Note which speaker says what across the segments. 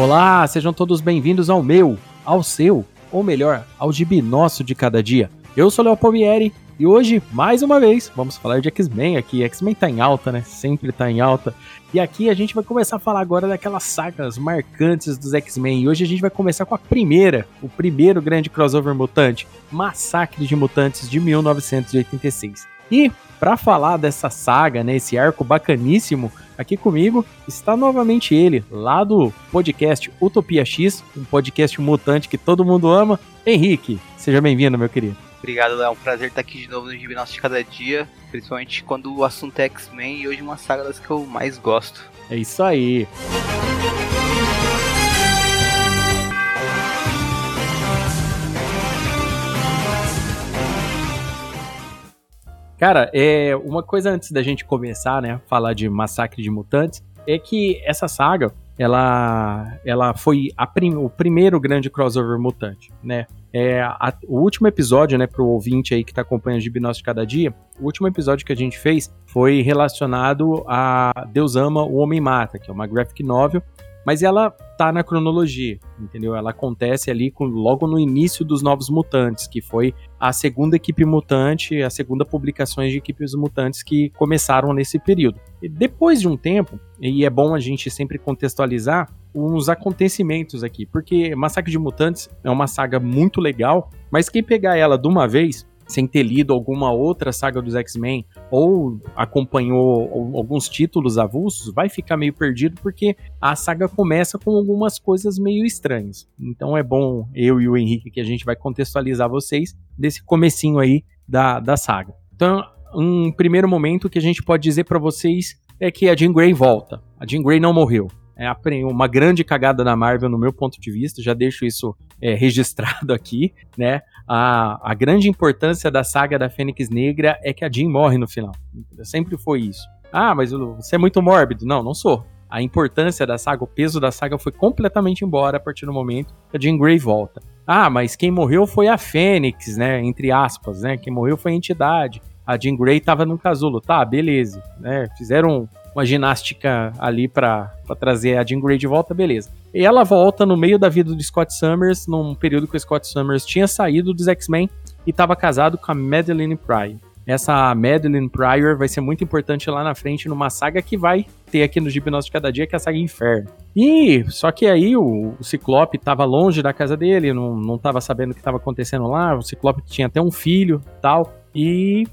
Speaker 1: Olá, sejam todos bem-vindos ao meu, ao seu, ou melhor, ao gibi nosso de cada dia. Eu sou Léo Palmieri e hoje, mais uma vez, vamos falar de X-Men aqui. X-Men tá em alta, né? Sempre tá em alta. E aqui a gente vai começar a falar agora daquelas sagas marcantes dos X-Men. E hoje a gente vai começar com a primeira, o primeiro grande crossover mutante, Massacre de Mutantes de 1986. E para falar dessa saga, né, esse arco bacaníssimo, aqui comigo está novamente ele, lá do podcast Utopia X, um podcast mutante que todo mundo ama, Henrique. Seja bem-vindo, meu querido.
Speaker 2: Obrigado, Léo. É um prazer estar aqui de novo no Nosso de Cada Dia, principalmente quando o assunto é X-Men e hoje uma saga das que eu mais gosto.
Speaker 1: É isso aí. Cara, é uma coisa antes da gente começar, né, falar de Massacre de Mutantes, é que essa saga, ela, ela foi prim, o primeiro grande crossover mutante, né? É, a, o último episódio, né, pro ouvinte aí que tá acompanhando o Gibnós de Cada Dia, o último episódio que a gente fez foi relacionado a Deus Ama, o Homem Mata, que é uma graphic novel, mas ela tá na cronologia, entendeu? Ela acontece ali com, logo no início dos Novos Mutantes, que foi a segunda equipe mutante, a segunda publicação de equipes mutantes que começaram nesse período. E depois de um tempo, e é bom a gente sempre contextualizar uns acontecimentos aqui, porque Massacre de Mutantes é uma saga muito legal, mas quem pegar ela de uma vez sem ter lido alguma outra saga dos X-Men ou acompanhou alguns títulos avulsos, vai ficar meio perdido porque a saga começa com algumas coisas meio estranhas. Então é bom eu e o Henrique que a gente vai contextualizar vocês desse comecinho aí da, da saga. Então, um primeiro momento que a gente pode dizer para vocês é que a Jean Grey volta. A Jean Grey não morreu é uma grande cagada da Marvel no meu ponto de vista, já deixo isso é, registrado aqui, né? A, a grande importância da saga da Fênix Negra é que a Jean morre no final. Sempre foi isso. Ah, mas você é muito mórbido. Não, não sou. A importância da saga, o peso da saga foi completamente embora a partir do momento que a Jean Grey volta. Ah, mas quem morreu foi a Fênix, né? Entre aspas, né? Quem morreu foi a entidade. A Jean Grey tava no casulo. Tá, beleza. Né? Fizeram uma ginástica ali para trazer a Jean Grey de volta, beleza. Ela volta no meio da vida do Scott Summers, num período que o Scott Summers tinha saído dos X-Men e estava casado com a Madeline Pryor. Essa Madeline Pryor vai ser muito importante lá na frente numa saga que vai ter aqui no Nosso de Cada Dia, que é a saga Inferno. E só que aí o, o Ciclope estava longe da casa dele, não, não tava sabendo o que estava acontecendo lá. O Ciclope tinha até um filho tal. E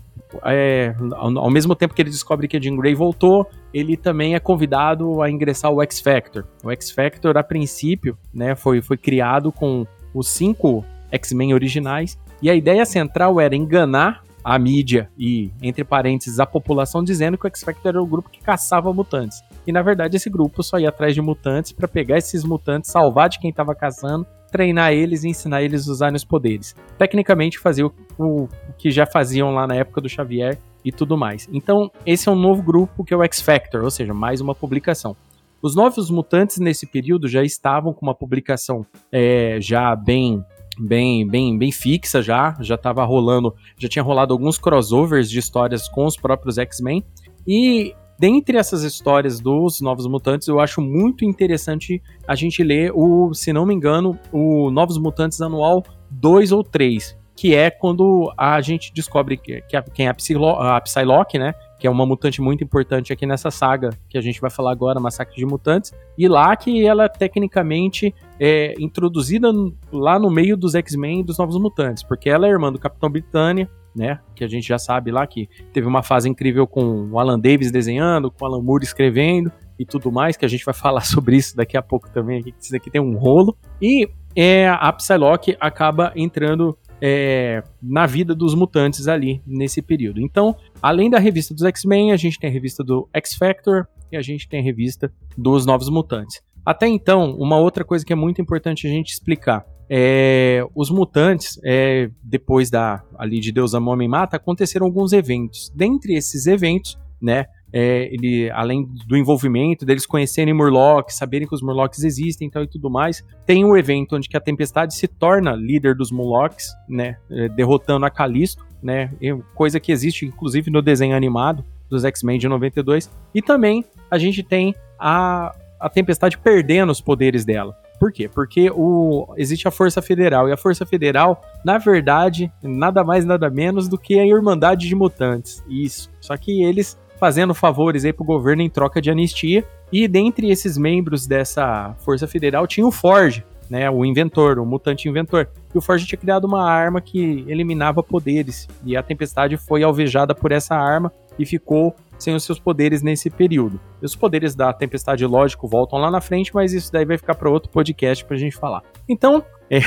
Speaker 1: é, ao, ao, mesmo tempo que ele descobre que a Jean Grey voltou, ele também é convidado a ingressar ao X Factor. O X Factor, a princípio, né, foi, foi criado com os cinco X-Men originais, e a ideia central era enganar a mídia e, entre parênteses, a população, dizendo que o X Factor era o grupo que caçava mutantes. E na verdade esse grupo só ia atrás de mutantes para pegar esses mutantes, salvar de quem estava caçando treinar eles e ensinar eles a usarem os poderes. Tecnicamente, fazer o, o, que já faziam lá na época do Xavier e tudo mais. Então, esse é um novo grupo que é o X Factor, ou seja, mais uma publicação. Os novos mutantes nesse período já estavam com uma publicação é, já bem bem bem bem fixa já já estava rolando já tinha rolado alguns crossovers de histórias com os próprios X-Men e Dentre essas histórias dos Novos Mutantes, eu acho muito interessante a gente ler o, se não me engano, o Novos Mutantes anual 2 ou 3, que é quando a gente descobre que, que a, quem é a, Psylo, a Psylocke, né? Que é uma mutante muito importante aqui nessa saga que a gente vai falar agora, Massacre de Mutantes. E lá que ela é tecnicamente é introduzida lá no meio dos X-Men e dos Novos Mutantes, porque ela é irmã do Capitão Britânia, né? Que a gente já sabe lá que teve uma fase incrível com o Alan Davis desenhando, com o Alan Moore escrevendo e tudo mais, que a gente vai falar sobre isso daqui a pouco também, isso daqui tem um rolo. E é, a Psylocke acaba entrando é, na vida dos mutantes ali nesse período. Então, além da revista dos X-Men, a gente tem a revista do X-Factor e a gente tem a revista dos Novos Mutantes. Até então, uma outra coisa que é muito importante a gente explicar. É, os mutantes, é, depois da ali de Deus ama Homem Mata, aconteceram alguns eventos. Dentre esses eventos, né, é, ele, além do envolvimento deles conhecerem Murloc, saberem que os Murlocs existem então, e tudo mais, tem um evento onde que a Tempestade se torna líder dos Murlocs, né, é, derrotando a Calisto, né, coisa que existe inclusive no desenho animado dos X-Men de 92. E também a gente tem a a Tempestade perdendo os poderes dela. Por quê? Porque o, existe a Força Federal, e a Força Federal, na verdade, nada mais nada menos do que a Irmandade de Mutantes. Isso. Só que eles fazendo favores aí pro governo em troca de anistia, e dentre esses membros dessa Força Federal tinha o Forge, né, o inventor, o mutante inventor. E o Forge tinha criado uma arma que eliminava poderes, e a Tempestade foi alvejada por essa arma e ficou sem os seus poderes nesse período. E os poderes da Tempestade, lógico, voltam lá na frente, mas isso daí vai ficar para outro podcast pra gente falar. Então, é,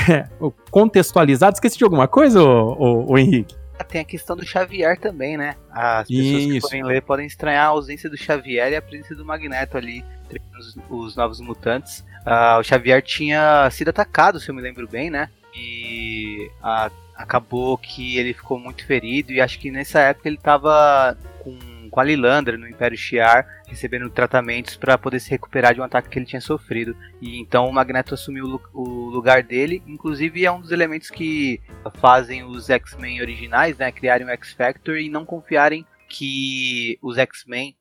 Speaker 1: contextualizado, esqueci de alguma coisa, ô Henrique?
Speaker 2: Tem a questão do Xavier também, né? As pessoas Isso. que forem ler podem estranhar a ausência do Xavier e a presença do Magneto ali, os, os novos mutantes. Uh, o Xavier tinha sido atacado, se eu me lembro bem, né? E acabou que ele ficou muito ferido e acho que nessa época ele estava com com a Lilandra no Império Shi'ar, recebendo tratamentos para poder se recuperar de um ataque que ele tinha sofrido. E então o Magneto assumiu o lugar dele, inclusive é um dos elementos que fazem os X-Men originais, né, criarem o X-Factor e não confiarem que os X-Men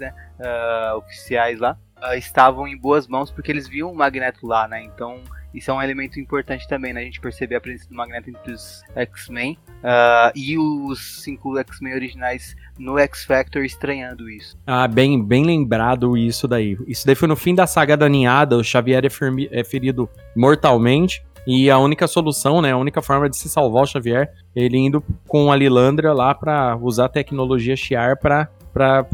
Speaker 2: né, uh, oficiais lá uh, estavam em boas mãos porque eles viam o Magneto lá, né? Então isso é um elemento importante também, né? A gente perceber a presença do Magneto entre os X-Men uh, e os cinco X-Men originais no X-Factor estranhando isso.
Speaker 1: Ah, bem, bem lembrado isso daí. Isso daí foi no fim da saga da ninhada, o Xavier é, é ferido mortalmente. E a única solução, né, a única forma de se salvar o Xavier, ele indo com a Lilandra lá para usar a tecnologia Shiar para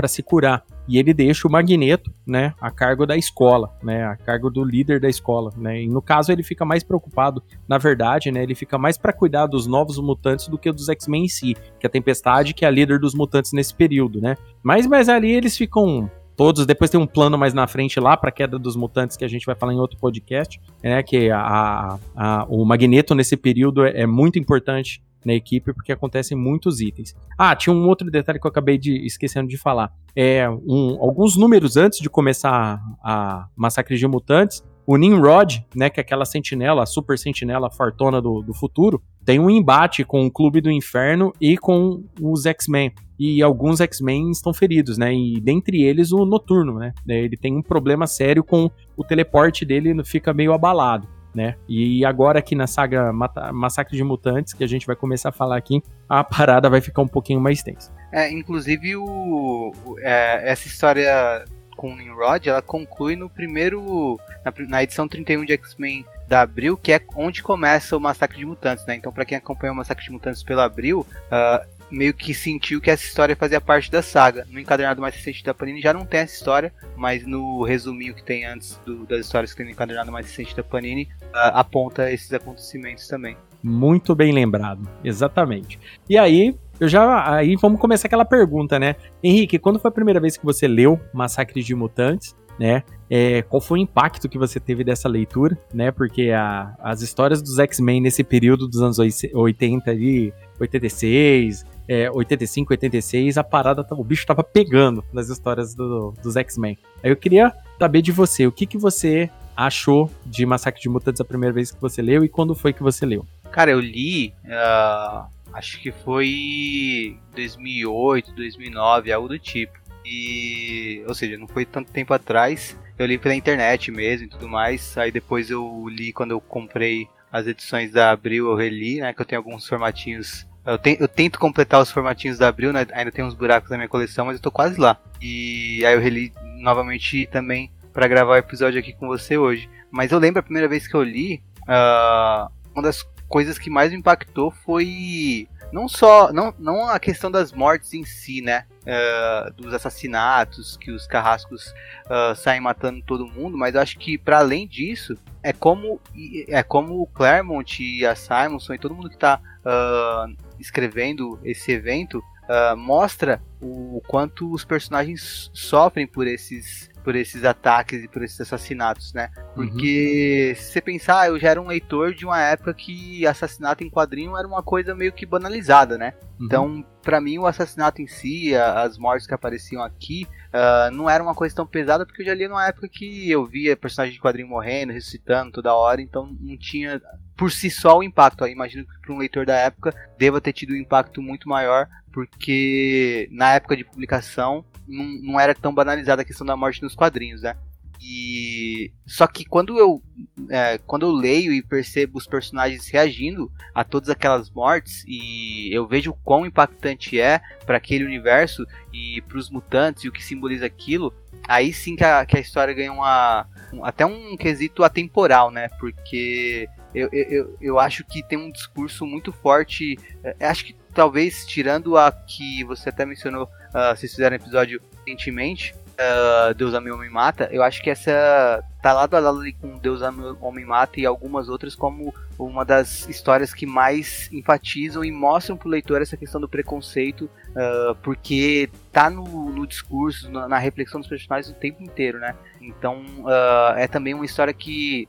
Speaker 1: se curar e ele deixa o Magneto, né, a cargo da escola, né, a cargo do líder da escola, né. E no caso ele fica mais preocupado, na verdade, né, ele fica mais para cuidar dos novos mutantes do que dos X-Men em si, que é a Tempestade, que é a líder dos mutantes nesse período, né. Mas mas ali eles ficam todos. Depois tem um plano mais na frente lá para queda dos mutantes que a gente vai falar em outro podcast, né? Que a, a, o Magneto nesse período é, é, muito importante na equipe porque acontecem muitos itens. Ah, tinha um outro detalhe que eu acabei de esquecendo de falar. É um, alguns números antes de começar a Massacre de Mutantes, o Nimrod, né, que é aquela sentinela, a super sentinela fartona do, do futuro, tem um embate com o Clube do Inferno e com os X-Men. E alguns X-Men estão feridos, né? E dentre eles o Noturno, né? Ele tem um problema sério com o teleporte dele, fica meio abalado né? E agora aqui na saga Massacre de Mutantes, que a gente vai começar a falar aqui, a parada vai ficar um pouquinho mais tensa.
Speaker 2: É, inclusive o, é, essa história com o Nimrod, ela conclui no primeiro, na, na edição 31 de X-Men da Abril, que é onde começa o Massacre de Mutantes, né? Então, para quem acompanha o Massacre de Mutantes pela Abril, uh, meio que sentiu que essa história fazia parte da saga. No encadernado mais recente da Panini já não tem essa história, mas no resuminho que tem antes do, das histórias que tem no encadernado mais recente da Panini, uh, aponta esses acontecimentos também.
Speaker 1: Muito bem lembrado, exatamente. E aí, eu já. Aí vamos começar aquela pergunta, né? Henrique, quando foi a primeira vez que você leu Massacre de Mutantes? Né? É, qual foi o impacto que você teve dessa leitura, né? Porque a, as histórias dos X-Men nesse período dos anos 80 ali, 86, é, 85, 86, a parada, o bicho tava pegando nas histórias do, dos X-Men. Aí eu queria saber de você, o que, que você achou de Massacre de Mutantes a primeira vez que você leu e quando foi que você leu?
Speaker 2: Cara, eu li, uh, acho que foi 2008, 2009, algo do tipo. E, ou seja, não foi tanto tempo atrás. Eu li pela internet mesmo e tudo mais. Aí depois eu li quando eu comprei as edições da Abril, eu reli, né? Que eu tenho alguns formatinhos eu, te, eu, tento completar os formatinhos da Abril, né? ainda tem uns buracos na minha coleção, mas eu tô quase lá. E aí eu reli novamente também para gravar o episódio aqui com você hoje. Mas eu lembro a primeira vez que eu li, uh, uma das coisas que mais me impactou foi não só não, não a questão das mortes em si, né? Uh, dos assassinatos que os carrascos uh, saem matando todo mundo, mas eu acho que para além disso é como é como o Claremont e a Simonson e todo mundo que tá uh, escrevendo esse evento uh, mostra o quanto os personagens sofrem por esses por esses ataques e por esses assassinatos, né? Porque uhum. se você pensar, eu já era um leitor de uma época que assassinato em quadrinho era uma coisa meio que banalizada, né? Uhum. Então, para mim, o assassinato em si, as mortes que apareciam aqui, uh, não era uma coisa tão pesada, porque eu já li numa época que eu via personagens de quadrinho morrendo, ressuscitando toda hora, então não tinha por si só o impacto. Eu imagino que para um leitor da época deva ter tido um impacto muito maior, porque na época de publicação não, não era tão banalizada a questão da morte nos quadrinhos, né? E só que quando eu é, quando eu leio e percebo os personagens reagindo a todas aquelas mortes e eu vejo o quão impactante é para aquele universo e para os mutantes e o que simboliza aquilo, aí sim que a, que a história ganha uma um, até um quesito atemporal, né? Porque eu, eu, eu acho que tem um discurso muito forte. É, acho que talvez tirando a que você até mencionou, uh, vocês fizeram um episódio recentemente, uh, Deus Ame Homem Mata, eu acho que essa tá lado a lado ali com Deus Ame Homem Mata e algumas outras como uma das histórias que mais enfatizam e mostram pro leitor essa questão do preconceito, uh, porque tá no, no discurso, na, na, reflexão dos personagens o tempo inteiro, né? Então uh, é também uma história que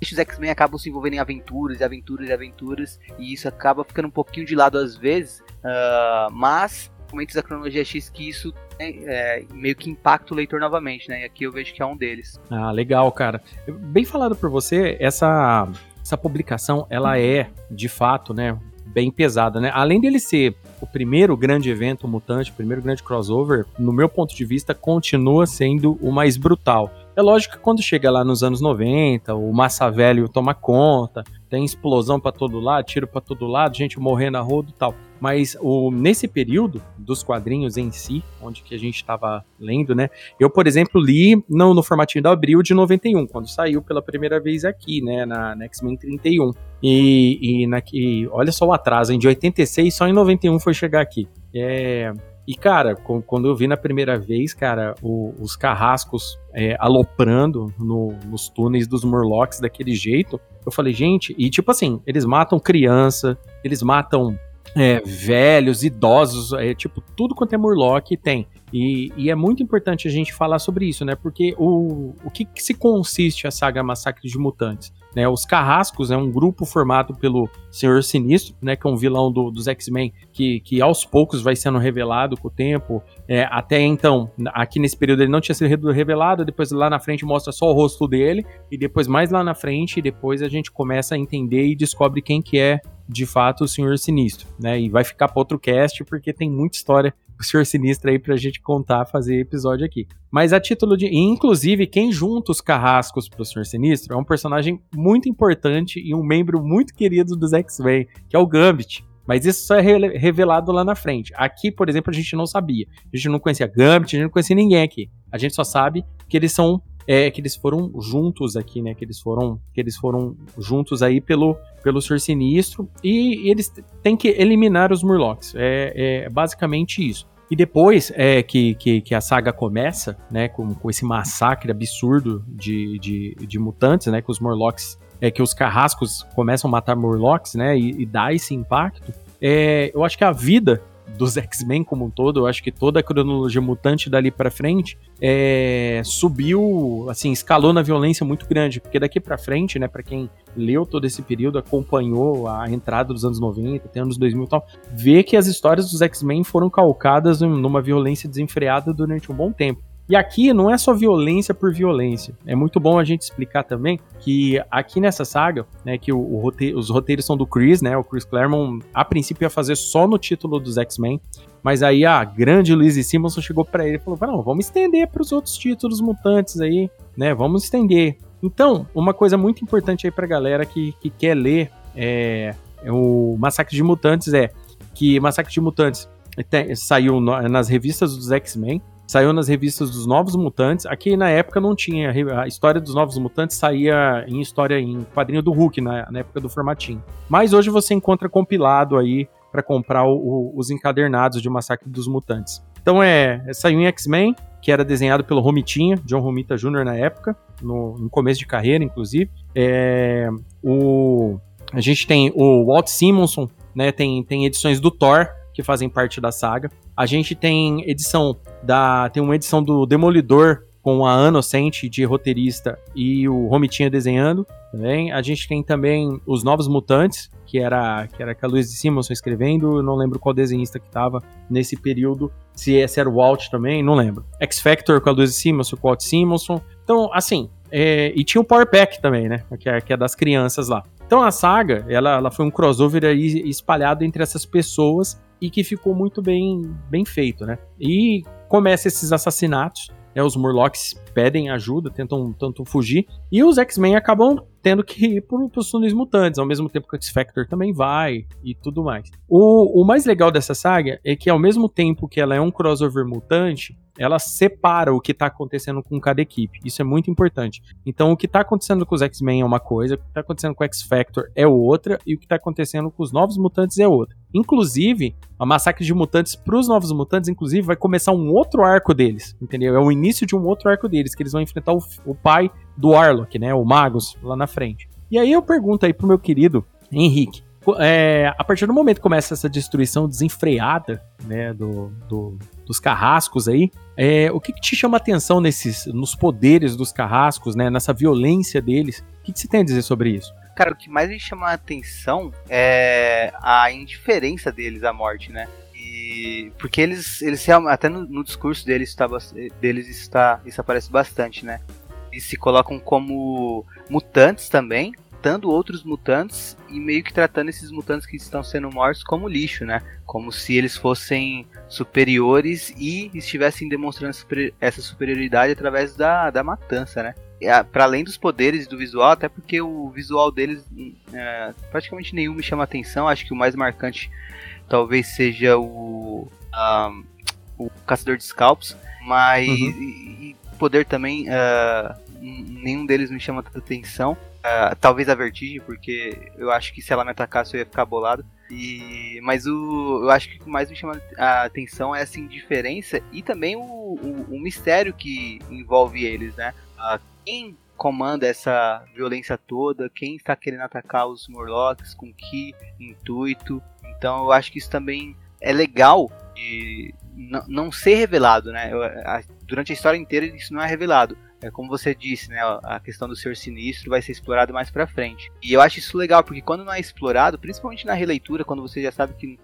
Speaker 2: os X-Men acabam se envolvendo em aventuras e aventuras e aventuras, e isso acaba ficando um pouquinho de lado às vezes, uh, mas momentos da cronologia X que isso é, é, meio que impacta o leitor novamente, né? E aqui eu vejo que é um deles.
Speaker 1: Ah, legal, cara. Bem falado por você, essa, essa publicação, ela é, de fato, né, bem pesada, né? Além dele ser o primeiro grande evento mutante, o primeiro grande crossover, no meu ponto de vista, continua sendo o mais brutal. É lógico que quando chega lá nos anos 90, o Massa Velho toma conta, tem explosão para todo lado, tiro para todo lado, gente morrendo a rodo e tal. Mas o, nesse período dos quadrinhos em si, onde que a gente estava lendo, né? Eu, por exemplo, li no, no formatinho da Abril de 91, quando saiu pela primeira vez aqui, né? Na, na X-Men 31. E, e, na, e olha só o atraso, hein? De 86, só em 91 foi chegar aqui. É, e, cara, quando eu vi na primeira vez, cara, o, os carrascos é, aloprando no, nos túneis dos Murlocs daquele jeito, eu falei, gente, e tipo assim, eles matam criança, eles matam é, velhos, idosos, é, tipo, tudo quanto é Murloc tem. E, e, é muito importante a gente falar sobre isso, né? Porque o, o que, que se consiste a saga Massacre de Mutantes? Né, os Carrascos é um grupo formado pelo Senhor Sinistro, né, que é um vilão do, dos X-Men, que, que aos poucos vai sendo revelado com o tempo. É, até então, aqui nesse período ele não tinha sido revelado, depois lá na frente mostra só o rosto dele, e depois mais lá na frente, depois a gente começa a entender e descobre quem que é de fato o Senhor Sinistro, né? E vai ficar para outro cast porque tem muita história o Senhor Sinistro aí pra gente contar, fazer episódio aqui. Mas a título de. Inclusive, quem junta os carrascos pro Senhor Sinistro é um personagem muito importante e um membro muito querido dos X-Men, que é o Gambit. Mas isso só é revelado lá na frente. Aqui, por exemplo, a gente não sabia. A gente não conhecia Gambit, a gente não conhecia ninguém aqui. A gente só sabe que eles são é que eles foram juntos aqui, né? Que eles foram, que eles foram juntos aí pelo, pelo Senhor Sinistro e, eles têm que eliminar os Murlocs. É, é basicamente isso. E depois é, que, que, que, a saga começa, né, com, com esse massacre absurdo de, de, de mutantes, né, que os Morlocks, é, que os carrascos começam a matar Morlocks, né, e, e dá esse impacto, é, eu acho que a vida dos X-Men como um todo, eu acho que toda a cronologia mutante dali para frente é, subiu, assim, escalou na violência muito grande, porque daqui para frente, né, para quem leu todo esse período, acompanhou a entrada dos anos 90, até anos 2000 e tal, vê que as histórias dos X-Men foram calcadas numa violência desenfreada durante um bom tempo. E aqui não é só violência por violência. É muito bom a gente explicar também que aqui nessa saga, né, que o, o roteiro, os roteiros são do Chris, né? O Chris Claremont a princípio ia fazer só no título dos X-Men, mas aí a grande Luiz Simonson chegou para ele e falou: "Não, vamos estender para os outros títulos mutantes aí, né? Vamos estender". Então, uma coisa muito importante aí pra galera que, que quer ler é, é o Massacre de Mutantes é que Massacre de Mutantes tem, saiu no, nas revistas dos X-Men, saiu nas revistas dos Novos Mutantes. Aqui na época não tinha. A história dos Novos Mutantes saía em história em quadrinho do Hulk, na, na época do formatinho. Mas hoje você encontra compilado aí para comprar o, o, os encadernados de Massacre dos Mutantes. Então é, é saiu em X-Men, que era desenhado pelo Romitinha, John Romita Jr. na época, no, no começo de carreira, inclusive. É, o, a gente tem o Walt Simonson, né? Tem, tem edições do Thor, que fazem parte da saga. A gente tem edição da. Tem uma edição do Demolidor com a Anocente de roteirista e o Romitinha desenhando também. A gente tem também os Novos Mutantes, que era, que era com a Luiz Simonson escrevendo, eu não lembro qual desenhista que estava nesse período, se esse era o Walt também, não lembro. X Factor com a Luiz Simonson, com o Walt Simonson. Então, assim, é, e tinha o Power Pack também, né, que é, que é das crianças lá. Então a saga, ela, ela foi um crossover aí espalhado entre essas pessoas e que ficou muito bem, bem feito, né? E começa esses assassinatos, né, os Murlocs pedem ajuda, tentam, tentam fugir, e os X-Men acabam tendo que ir para os túneis mutantes, ao mesmo tempo que o X-Factor também vai e tudo mais. O, o mais legal dessa saga é que, ao mesmo tempo que ela é um crossover mutante, ela separa o que tá acontecendo com cada equipe. Isso é muito importante. Então, o que tá acontecendo com os X-Men é uma coisa, o que tá acontecendo com o X-Factor é outra, e o que tá acontecendo com os Novos Mutantes é outra. Inclusive, a Massacre de Mutantes pros Novos Mutantes, inclusive, vai começar um outro arco deles, entendeu? É o início de um outro arco deles, que eles vão enfrentar o, o pai do Arlok, né? O Magus, lá na frente. E aí eu pergunto aí pro meu querido Henrique, é, a partir do momento que começa essa destruição desenfreada, né, do, do dos carrascos aí, é, o que, que, te chama atenção nesses, nos poderes dos carrascos, né, nessa violência deles? O que, que você tem a dizer sobre isso?
Speaker 2: Cara, o que mais me chama a atenção é a indiferença deles à morte, né? E porque eles, eles até no, no discurso deles está, deles está, isso aparece bastante, né? Eles se colocam como mutantes também, matando outros mutantes e meio que tratando esses mutantes que estão sendo mortos como lixo, né? Como se eles fossem superiores e estivessem demonstrando essa superioridade através da, da matança, né? Para além dos poderes do visual, até porque o visual deles é, praticamente nenhum me chama atenção. Acho que o mais marcante talvez seja o, um, o Caçador de Scalps, mas uhum. e, e poder também. Uh, nenhum deles me chama tanta atenção. Uh, talvez a vertigem, porque eu acho que se ela me atacasse eu ia ficar bolado. E, mas o, eu acho que o que mais me chama a atenção é essa indiferença e também o, o, o mistério que envolve eles, né? Uh, quem comanda essa violência toda? Quem está querendo atacar os Morlocks? Com que intuito? Então eu acho que isso também é legal de não ser revelado, né? Eu, a, durante a história inteira isso não é revelado é como você disse, né, a questão do Senhor Sinistro vai ser explorado mais para frente. E eu acho isso legal, porque quando não é explorado, principalmente na releitura, quando você já sabe que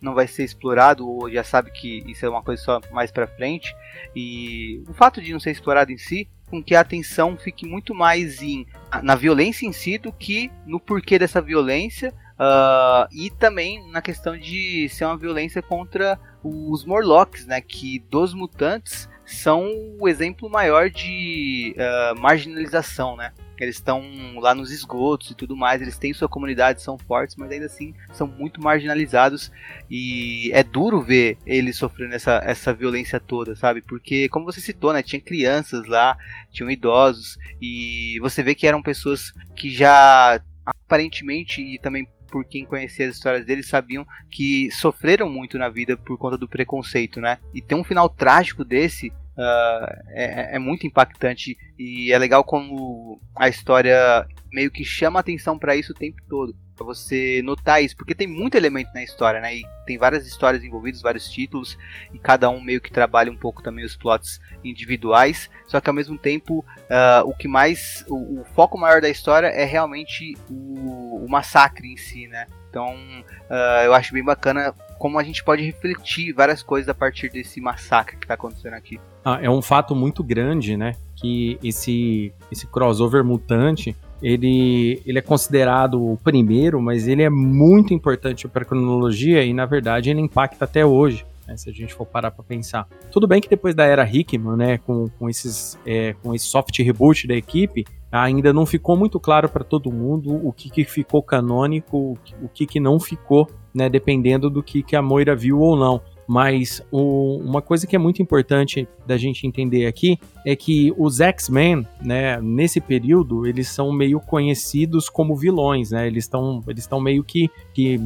Speaker 2: não vai ser explorado ou já sabe que isso é uma coisa só mais para frente, e o fato de não ser explorado em si, com que a atenção fique muito mais em, na violência em si do que no porquê dessa violência Uh, e também na questão de ser uma violência contra os Morlocks, né? Que dos mutantes são o exemplo maior de uh, marginalização, né? Eles estão lá nos esgotos e tudo mais, eles têm sua comunidade, são fortes, mas ainda assim são muito marginalizados e é duro ver eles sofrendo essa, essa violência toda, sabe? Porque, como você citou, né? Tinha crianças lá, tinham idosos e você vê que eram pessoas que já aparentemente e também por quem conhecia as histórias deles, sabiam que sofreram muito na vida por conta do preconceito, né? E ter um final trágico desse uh, é, é, muito impactante e é legal como a história meio que chama atenção para isso o tempo todo. Pra você notar isso, porque tem muito elemento na história, né? E tem várias histórias envolvidas, vários títulos, e cada um meio que trabalha um pouco também os plots individuais. Só que ao mesmo tempo, uh, o que mais. O, o, foco maior da história é realmente o, o massacre em si, né? Então uh, eu acho bem bacana como a gente pode refletir várias coisas a partir desse massacre que está acontecendo aqui.
Speaker 1: Ah, é um fato muito grande, né? Que esse, esse crossover mutante ele, ele é considerado o primeiro, mas ele é muito importante para a cronologia e, na verdade, ele impacta até hoje. Né, se a gente for parar para pensar. Tudo bem que depois da era Hickman, né, com, com, esses, é, com esse soft reboot da equipe, ainda não ficou muito claro para todo mundo o que, que ficou canônico, o que, que não ficou, né, dependendo do que, que a Moira viu ou não. Mas o, uma coisa que é muito importante da gente entender aqui é que os X-Men, né, nesse período, eles são meio conhecidos como vilões, né? Eles estão eles meio que, que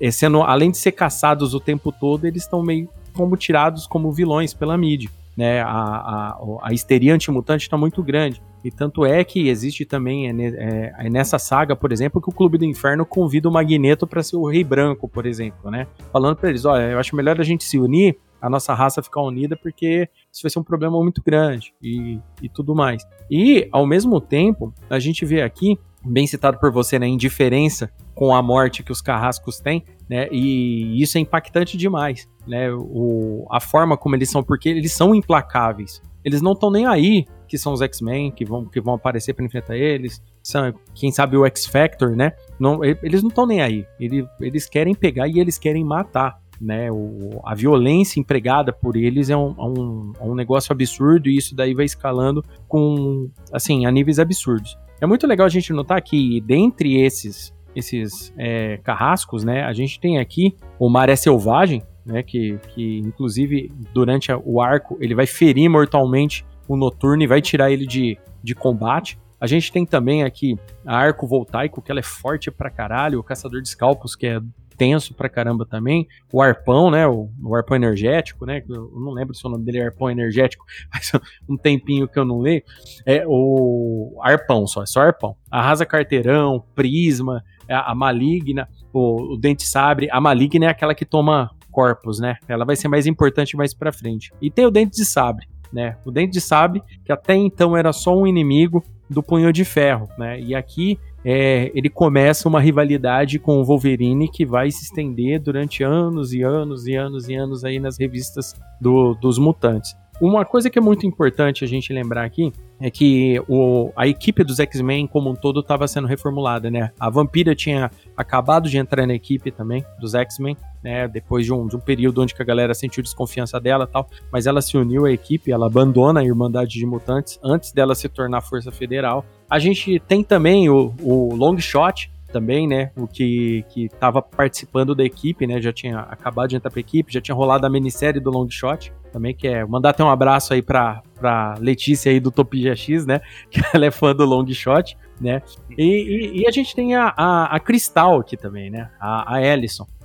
Speaker 1: é, sendo além de ser caçados o tempo todo, eles estão meio como tirados como vilões pela mídia né, a, a, a histeria antimutante está muito grande. E tanto é que existe também é, é, é, nessa saga, por exemplo, que o Clube do Inferno convida o Magneto para ser o Rei Branco, por exemplo, né? Falando para eles, olha, eu acho melhor a gente se unir, a nossa raça ficar unida, porque isso vai ser um problema muito grande e, e tudo mais. E, ao mesmo tempo, a gente vê aqui, bem citado por você, né, indiferença com a morte que os carrascos têm, né? E isso é impactante demais, né? O, a forma como eles são, porque eles são implacáveis. Eles não estão nem aí que são os X-Men que vão, que vão aparecer para enfrentar eles. São, quem sabe o X-Factor, né? Não, eles não estão nem aí. Eles, eles querem pegar e eles querem matar. né? O, a violência empregada por eles é um, é um, é um negócio absurdo e isso daí vai escalando com, assim, a níveis absurdos. É muito legal a gente notar que dentre esses esses é, carrascos, né, a gente tem aqui o Maré Selvagem, né, que, que inclusive durante o arco ele vai ferir mortalmente o Noturno e vai tirar ele de, de combate. A gente tem também aqui a Arco Voltaico, que ela é forte pra caralho, o Caçador de Escalpos, que é tenso pra caramba também, o Arpão, né, o, o Arpão Energético, né, eu não lembro se o nome dele é Arpão Energético, faz um tempinho que eu não leio, é o Arpão só, é só Arpão. Arrasa Carteirão, Prisma, a, a Maligna, o, o Dente Sabre, a Maligna é aquela que toma corpos, né, ela vai ser mais importante mais pra frente. E tem o Dente de Sabre, né? O Dente de Sabre, que até então era só um inimigo do Punho de Ferro, né? E aqui é, ele começa uma rivalidade com o Wolverine que vai se estender durante anos e anos e anos e anos aí nas revistas do, dos mutantes. Uma coisa que é muito importante a gente lembrar aqui é que o, a equipe dos X-Men como um todo estava sendo reformulada, né? A Vampira tinha acabado de entrar na equipe também dos X-Men, né? Depois de um, de um período onde a galera sentiu desconfiança dela tal, mas ela se uniu à equipe, ela abandona a Irmandade de Mutantes antes dela se tornar Força Federal. A gente tem também o, o Long Shot, também, né? O que que estava participando da equipe, né? Já tinha acabado de entrar pra equipe, já tinha rolado a minissérie do Long Shot, também, que é mandar até um abraço aí pra, pra Letícia aí do Topia X, né? Que ela é fã do Long Shot, né? E, e, e a gente tem a, a, a, Cristal aqui também, né? A, a.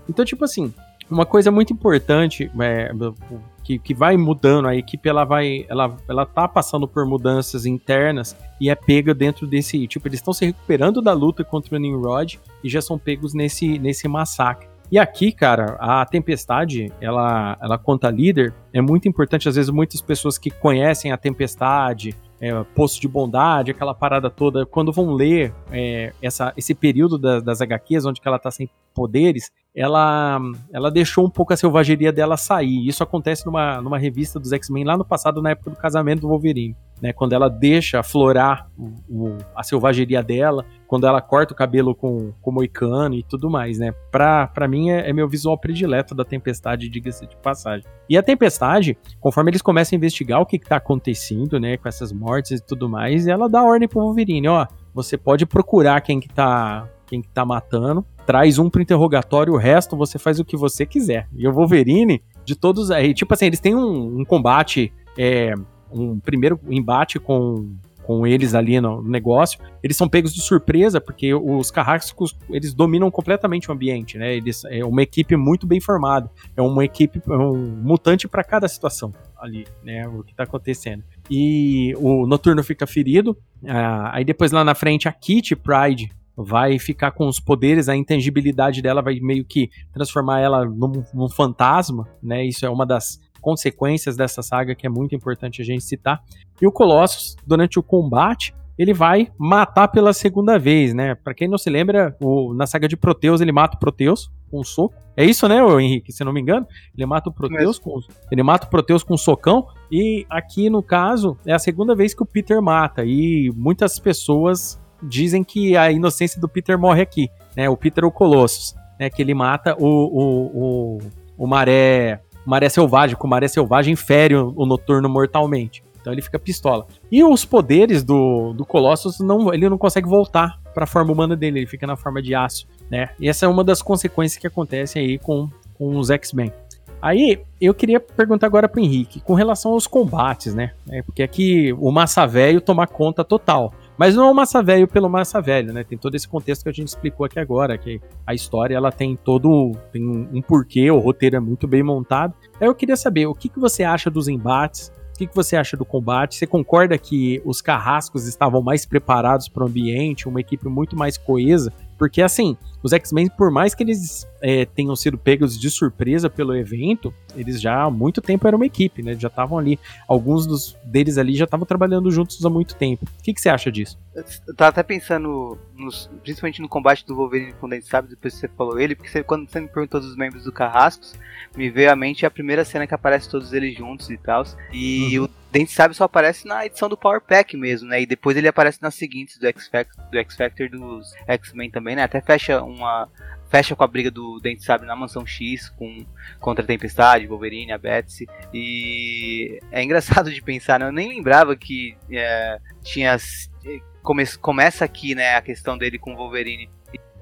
Speaker 1: Então, tipo assim, uma coisa muito importante é, que, que vai mudando, a equipe ela vai, ela, ela tá passando por mudanças internas e é pega dentro desse, tipo, eles estão se recuperando da luta contra o Nimrod e já são pegos nesse, nesse massacre. E aqui, cara, a Tempestade, ela, ela conta líder, é muito importante, às vezes muitas pessoas que conhecem a Tempestade, é, Poço de Bondade, aquela parada toda, quando vão ler é, essa, esse período da, das HQs, onde ela tá sem poderes, ela, ela deixou um pouco a selvageria dela sair. Isso acontece numa, numa revista dos X-Men lá no passado, na época do casamento do Wolverine. Né, quando ela deixa aflorar o, o, a selvageria dela, quando ela corta o cabelo com, com moicano e tudo mais, né? Pra, mim é, é meu visual predileto da Tempestade, diga-se de passagem. E a Tempestade, conforme eles começam a investigar o que, que tá acontecendo, né, com essas mortes e tudo mais, ela dá ordem pro Wolverine, ó, você pode procurar quem que tá, quem que tá matando, traz um pro interrogatório, o resto você faz o que você quiser. E o Wolverine, de todos aí, tipo assim, eles têm um, um combate, é, um primeiro embate com com eles ali no negócio, eles são pegos de surpresa, porque os carrascos, eles dominam completamente o ambiente, né? Eles é uma equipe muito bem formada, é uma equipe, é um mutante para cada situação ali, né? O que tá acontecendo. E o Noturno fica ferido, uh, aí depois lá na frente a Kitty Pride vai ficar com os poderes, a intangibilidade dela vai meio que transformar ela num, num fantasma, né? Isso é uma das consequências dessa saga que é muito importante a gente citar. E o Colossus, durante o combate, ele vai matar pela segunda vez, né? Para quem não se lembra, o, na saga de Proteus ele mata o Proteus com um soco. É isso, né, Henrique? Se não me engano, ele mata o Proteus com ele mata o Proteus com um socão e aqui no caso é a segunda vez que o Peter mata e muitas pessoas dizem que a inocência do Peter morre aqui, né? O Peter o Colossus, né? Que ele mata o, o, o, o Maré, Maré Selvagem, que o Maré Selvagem fere o, o Noturno mortalmente. Então ele fica pistola. E os poderes do, do Colossus, não, ele não consegue voltar para a forma humana dele, ele fica na forma de aço, né? E essa é uma das consequências que acontecem aí com, com os X-Men. Aí, eu queria perguntar agora pro Henrique, com relação aos combates, né? É, porque aqui o Massa Velho toma conta total. Mas não é o Massa Velho pelo Massa Velho, né? Tem todo esse contexto que a gente explicou aqui agora, que a história ela tem todo tem um porquê, o roteiro é muito bem montado. Aí eu queria saber o que, que você acha dos embates, o que, que você acha do combate? Você concorda que os carrascos estavam mais preparados para o ambiente, uma equipe muito mais coesa? Porque, assim, os X-Men, por mais que eles é, tenham sido pegos de surpresa pelo evento, eles já há muito tempo eram uma equipe, né? Já estavam ali, alguns dos, deles ali já estavam trabalhando juntos há muito tempo. O que, que você acha disso?
Speaker 2: Eu tava até pensando, nos, principalmente no combate do Wolverine com o Dente Sabe, depois que você falou ele, porque você, quando você me perguntou dos membros do Carrascos, me veio à mente a primeira cena que aparece todos eles juntos e tal. E uhum. o Dente Sabe só aparece na edição do Power Pack mesmo, né? E depois ele aparece nas seguintes do X Factor, do X Factor dos X-Men também, né? Até fecha uma fecha com a briga do Dente Sabre na Mansão X com contra a Tempestade, Wolverine, a Betsy. E é engraçado de pensar, né? Eu nem lembrava que é, tinha come, começa aqui, né, a questão dele com o Wolverine.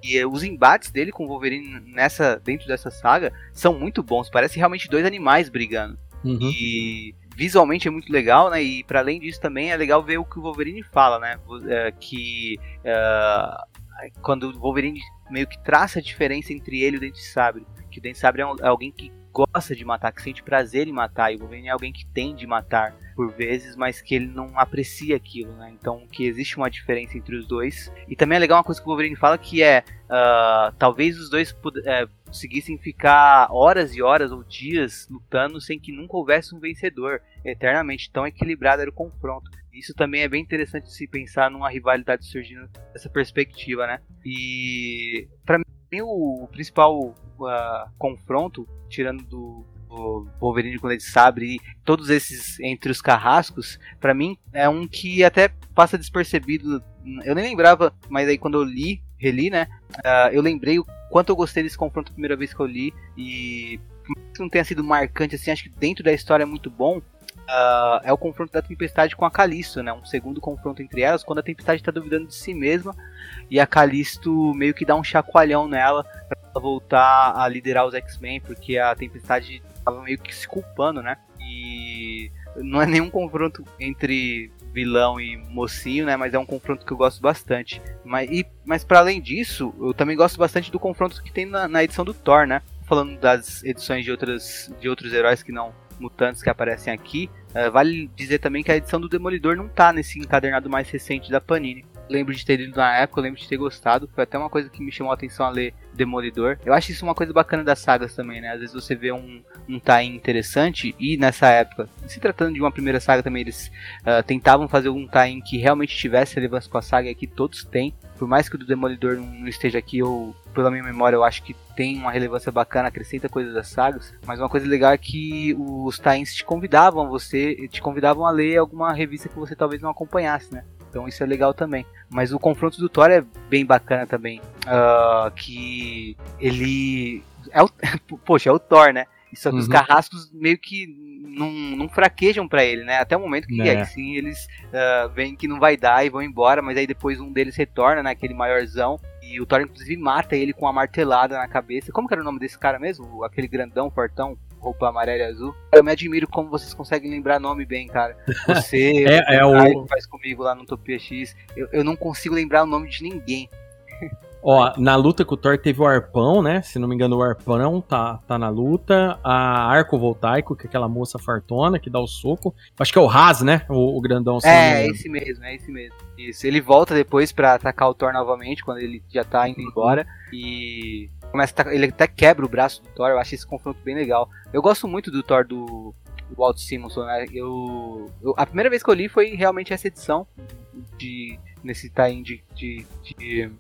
Speaker 2: E, e os embates dele com o Wolverine nessa dentro dessa saga são muito bons. Parece realmente dois animais brigando. Uhum. E visualmente é muito legal, né? E para além disso também é legal ver o que o Wolverine fala, né? É, que uh, quando o Wolverine meio que traça a diferença entre ele e o Dente Sabre. Que o Dente Sabre é, um, é alguém que gosta de matar, que sente prazer em matar, e o Wolverine é alguém que tem de matar por vezes, mas que ele não aprecia aquilo, né? Então que existe uma diferença entre os dois. E também é legal uma coisa que o Wolverine fala que é uh, talvez os dois uh, conseguissem ficar horas e horas ou dias lutando sem que nunca houvesse um vencedor eternamente. Tão equilibrado era o confronto. Isso também é bem interessante se pensar numa rivalidade surgindo dessa perspectiva, né? E para mim o principal uh, confronto, tirando do, do Wolverine com Lady Sabre e todos esses entre os carrascos, para mim é um que até passa despercebido. Eu nem lembrava, mas aí quando eu li, reli, né? Uh, eu lembrei o quanto eu gostei desse confronto a primeira vez que eu li e não tenha sido marcante assim, acho que dentro da história é muito bom. Uh, é o confronto da Tempestade com a Calisto, né? Um segundo confronto entre elas, quando a Tempestade está duvidando de si mesma e a Calisto meio que dá um chacoalhão nela para voltar a liderar os X-Men, porque a Tempestade estava meio que se culpando, né? E não é nenhum confronto entre vilão e mocinho, né? Mas é um confronto que eu gosto bastante. Mas, mas para além disso, eu também gosto bastante do confronto que tem na, na edição do Thor, né? Falando das edições de, outras, de outros heróis que não mutantes que aparecem aqui. Uh, vale dizer também que a edição do Demolidor não tá nesse encadernado mais recente da Panini. Lembro de ter lido na época, lembro de ter gostado. Foi até uma coisa que me chamou a atenção a ler Demolidor. Eu acho isso uma coisa bacana das sagas também, né? Às vezes você vê um, um tie interessante e nessa época, se tratando de uma primeira saga também, eles uh, tentavam fazer um tie que realmente tivesse relevância com a saga e aqui todos têm. Por mais que o do Demolidor não esteja aqui, eu, pela minha memória, eu acho que tem uma relevância bacana, acrescenta coisas das sagas. Mas uma coisa legal é que os Tains te convidavam você, te convidavam a ler alguma revista que você talvez não acompanhasse, né? Então isso é legal também. Mas o confronto do Thor é bem bacana também. Uh, que ele. É o... Poxa, é o Thor, né? Só que uhum. os carrascos meio que não, não fraquejam para ele, né? Até o momento que, é. sim, eles uh, veem que não vai dar e vão embora, mas aí depois um deles retorna, né? Aquele maiorzão. E o Thor, inclusive, mata ele com uma martelada na cabeça. Como que era o nome desse cara mesmo? Aquele grandão, fortão, roupa amarela e azul. Eu me admiro como vocês conseguem lembrar nome bem, cara. Você,
Speaker 1: é, é o
Speaker 2: que faz comigo lá no Topia X. Eu, eu não consigo lembrar o nome de ninguém.
Speaker 1: Ó, na luta com o Thor teve o arpão, né? Se não me engano, o arpão tá, tá na luta. A Arco Voltaico, que é aquela moça fartona que dá o soco. Acho que é o Raz, né? O, o grandão.
Speaker 2: É, é esse mesmo, é esse mesmo. Isso. Ele volta depois para atacar o Thor novamente, quando ele já tá indo embora. E começa a, ele até quebra o braço do Thor. Eu acho esse confronto bem legal. Eu gosto muito do Thor do, do Walt Simonson, né? Eu, eu, a primeira vez que eu li foi realmente essa edição de nesse time de, de, de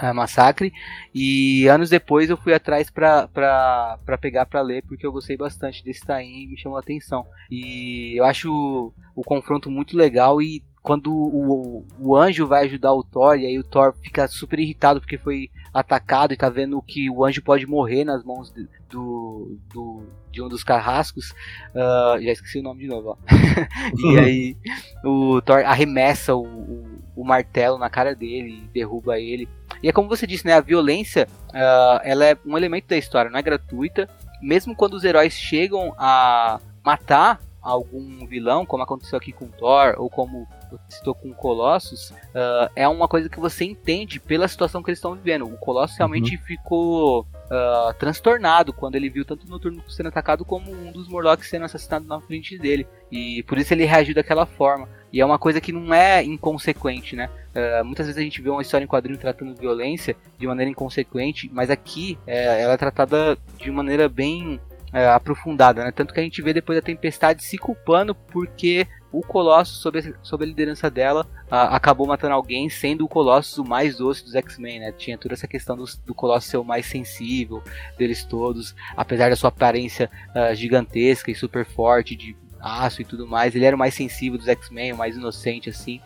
Speaker 2: é, Massacre. E anos depois eu fui atrás pra, pra, pra pegar pra ler, porque eu gostei bastante desse Tain e me chamou a atenção. E eu acho o, o confronto muito legal e quando o, o anjo vai ajudar o Thor, e aí o Thor fica super irritado porque foi atacado e tá vendo que o anjo pode morrer nas mãos de, do, do, de um dos carrascos. Uh, já esqueci o nome de novo, ó. e aí o Thor arremessa o, o, o, martelo na cara dele e derruba ele. E é como você disse, né? A violência uh, ela é um elemento da história, não é gratuita. Mesmo quando os heróis chegam a matar algum vilão, como aconteceu aqui com Thor, ou como citou com Colossus, uh, é uma coisa que você entende pela situação que eles estão vivendo. O Colossus realmente uhum. ficou uh, transtornado quando ele viu tanto o Noturno sendo atacado como um dos Morlocks sendo assassinado na frente dele. E por isso ele reagiu daquela forma. E é uma coisa que não é inconsequente, né? Uh, muitas vezes a gente vê uma história em quadrinho tratando violência de maneira inconsequente, mas aqui é, ela é tratada de maneira bem é, aprofundada, né? Tanto que a gente vê depois a Tempestade se culpando porque o Colossus, sob a, sob a liderança dela, a, acabou matando alguém, sendo o Colossus o mais doce dos X-Men, né? Tinha toda essa questão do, do Colossus ser o mais sensível deles todos, apesar da sua aparência uh, gigantesca e super forte, de aço e tudo mais. Ele era o mais sensível dos X-Men, o mais inocente, assim.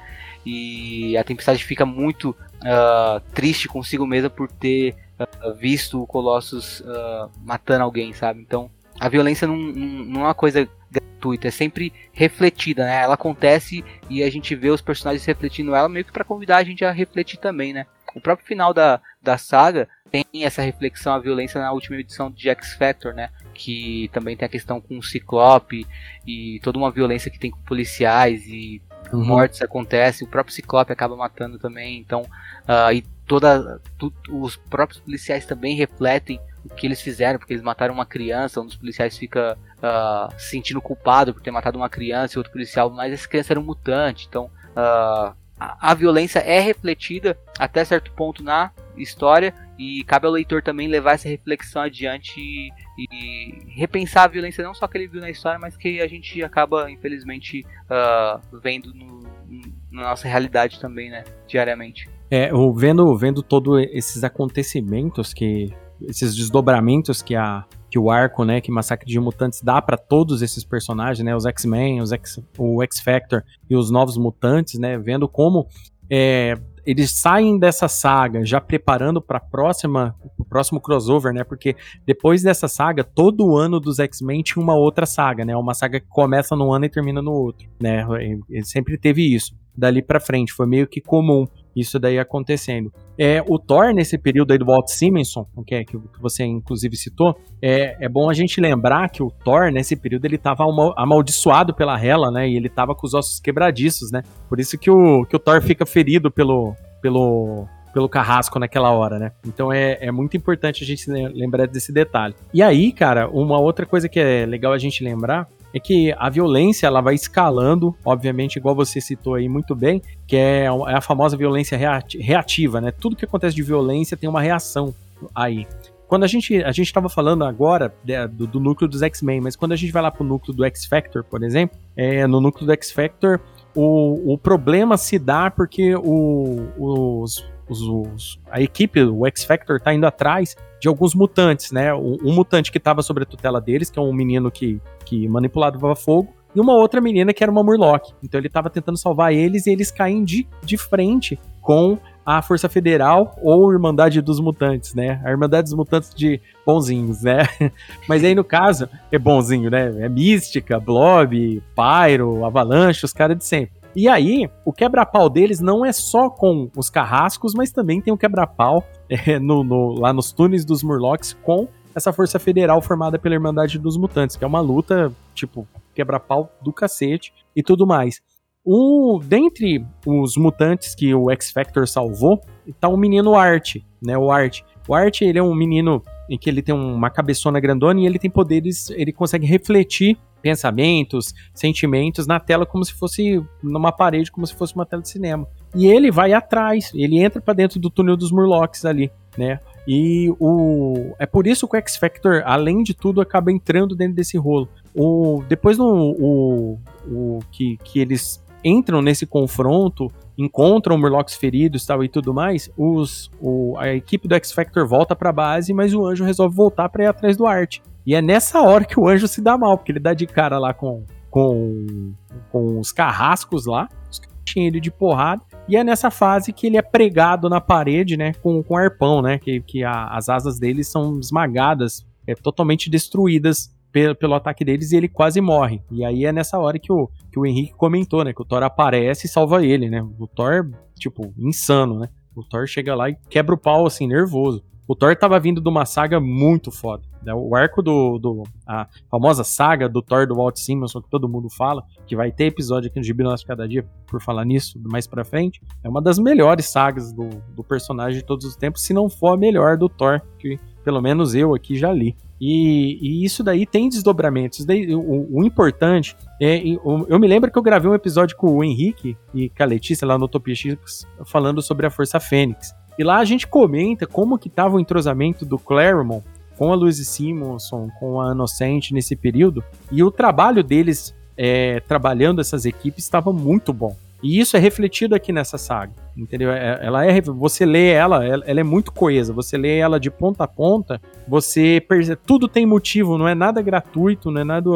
Speaker 2: E a Tempestade fica muito uh, triste consigo mesma por ter uh, visto o Colossus uh, matando alguém, sabe? Então, a violência não, não, não é uma coisa gratuita, é sempre refletida, né? Ela acontece e a gente vê os personagens refletindo ela meio que para convidar a gente a refletir também, né? O próprio final da, da saga tem essa reflexão à violência na última edição de X Factor, né? Que também tem a questão com o Ciclope e toda uma violência que tem com policiais e uhum. mortes acontecem. O próprio Ciclope acaba matando também. Então, uh, e toda, tu, os próprios policiais também refletem o que eles fizeram, porque eles mataram uma criança. Um dos policiais fica uh, se sentindo culpado por ter matado uma criança e outro policial, mas essa criança era um mutante. Então, uh, a, a violência é refletida até certo ponto na história e cabe ao leitor também levar essa reflexão adiante e, e, repensar a violência não só que ele viu na história, mas que a gente acaba infelizmente uh, vendo no, na nossa realidade também, né, diariamente.
Speaker 1: É, vendo vendo todos esses acontecimentos que esses desdobramentos que a que o arco, né, que Massacre de Mutantes dá para todos esses personagens, né, os X-Men, os X, o X-Factor e os novos mutantes, né, vendo como é, eles saem dessa saga já preparando para próxima, o próximo crossover, né? Porque depois dessa saga, todo ano dos X-Men tinha uma outra saga, né? Uma saga que começa num ano e termina no outro, né? Sempre teve isso. Dali para frente foi meio que comum isso daí acontecendo. É, o Thor, nesse período aí do Walt Simonson, que, é, que você inclusive citou, é, é bom a gente lembrar que o Thor, nesse período, ele estava amaldiçoado pela Hela, né? E ele estava com os ossos quebradiços, né? Por isso que o, que o Thor fica ferido pelo, pelo, pelo carrasco naquela hora, né? Então é, é muito importante a gente lembrar desse detalhe. E aí, cara, uma outra coisa que é legal a gente lembrar é que a violência ela vai escalando, obviamente, igual você citou aí muito bem, que é, é a famosa violência reativa, né? Tudo que acontece de violência tem uma reação aí. Quando a gente a gente estava falando agora né, do, do, núcleo dos X-Men, mas quando a gente vai lá pro núcleo do X-Factor, por exemplo, é, no núcleo do X-Factor, o, o problema se dá porque o, os, os, os, a equipe, o X-Factor, tá indo atrás de alguns mutantes, né? Um, um mutante que estava sobre a tutela deles, que é um menino que, que manipulava fogo, e uma outra menina que era uma Murloc. Então ele estava tentando salvar eles e eles caem de, de frente com a Força Federal ou Irmandade dos Mutantes, né? A Irmandade dos Mutantes de bonzinhos, né? Mas aí no caso é bonzinho, né? É Mística, Blob, Pyro, Avalanche, os caras de sempre. E aí, o quebra-pau deles não é só com os carrascos, mas também tem o quebra-pau é, no, no, lá nos túneis dos Murlocs com essa força federal formada pela Irmandade dos Mutantes, que é uma luta, tipo, quebra-pau do cacete e tudo mais. O, dentre os mutantes que o X-Factor salvou, tá o menino Art, né? O Art. O Art, ele é um menino em que ele tem uma cabeçona grandona e ele tem poderes, ele consegue refletir pensamentos, sentimentos na tela como se fosse numa parede, como se fosse uma tela de cinema. E ele vai atrás, ele entra para dentro do túnel dos Murlocs ali, né? E o é por isso que o X Factor, além de tudo, acaba entrando dentro desse rolo. O depois no o, o que, que eles entram nesse confronto, encontram Murlocs feridos tal, e tudo mais, os, o, a equipe do X Factor volta para a base, mas o anjo resolve voltar para ir atrás do Art. E é nessa hora que o anjo se dá mal, porque ele dá de cara lá com, com, com os carrascos lá, os ele de porrada, e é nessa fase que ele é pregado na parede, né, com, com arpão, né, que, que a, as asas dele são esmagadas, é, totalmente destruídas pelo, pelo ataque deles e ele quase morre. E aí é nessa hora que o, que o Henrique comentou, né, que o Thor aparece e salva ele, né, o Thor, tipo, insano, né, o Thor chega lá e quebra o pau, assim, nervoso. O Thor tava vindo de uma saga muito foda. Né? O arco do, do. A famosa saga do Thor do Walt Simonson, que todo mundo fala, que vai ter episódio aqui no Gibi Nosso Cada Dia por falar nisso mais pra frente. É uma das melhores sagas do, do personagem de todos os tempos, se não for a melhor do Thor, que pelo menos eu aqui já li. E, e, isso daí tem desdobramentos. Daí, o, o, importante é. Eu, me lembro que eu gravei um episódio com o Henrique e com a Letícia lá no Utopia falando sobre a Força Fênix. E lá a gente comenta como que tava o entrosamento do Claremont com a Louise Simonson, com a Inocente nesse período, e o trabalho deles é, trabalhando essas equipes estava muito bom. E isso é refletido aqui nessa saga. entendeu? É, ela é, você lê ela, ela é muito coesa. Você lê ela de ponta a ponta, você percebe, tudo tem motivo, não é nada gratuito, não é nada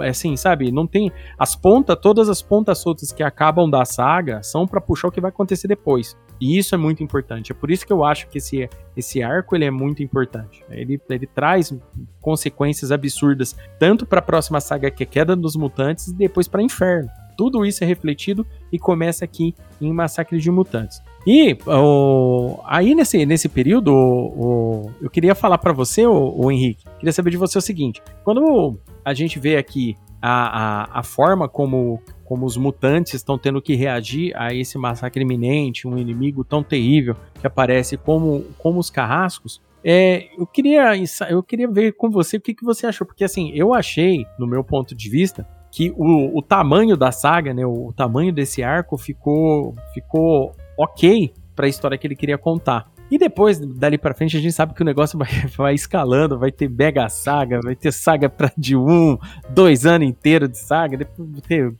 Speaker 1: é assim, sabe? Não tem as pontas, todas as pontas soltas que acabam da saga são para puxar o que vai acontecer depois. E isso é muito importante. É por isso que eu acho que esse, esse arco ele é muito importante. Ele, ele traz consequências absurdas tanto para a próxima saga que é Queda dos Mutantes e depois para Inferno. Tudo isso é refletido e começa aqui em Massacre de Mutantes. E o, aí nesse, nesse período, o, eu queria falar para você, o, o Henrique, queria saber de você o seguinte: quando a gente vê aqui a, a, a forma como, como os mutantes estão tendo que reagir a esse massacre iminente, um inimigo tão terrível que aparece como, como os carrascos, é, eu, queria, eu queria ver com você o que, que você achou, porque assim, eu achei, no meu ponto de vista, que o, o tamanho da saga, né, o, o tamanho desse arco ficou, ficou ok para a história que ele queria contar. E depois, dali pra frente, a gente sabe que o negócio vai, vai escalando, vai ter mega saga, vai ter saga pra de um, dois anos inteiro de saga, depois ter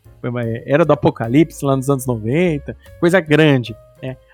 Speaker 1: Era do Apocalipse lá nos anos 90, coisa grande.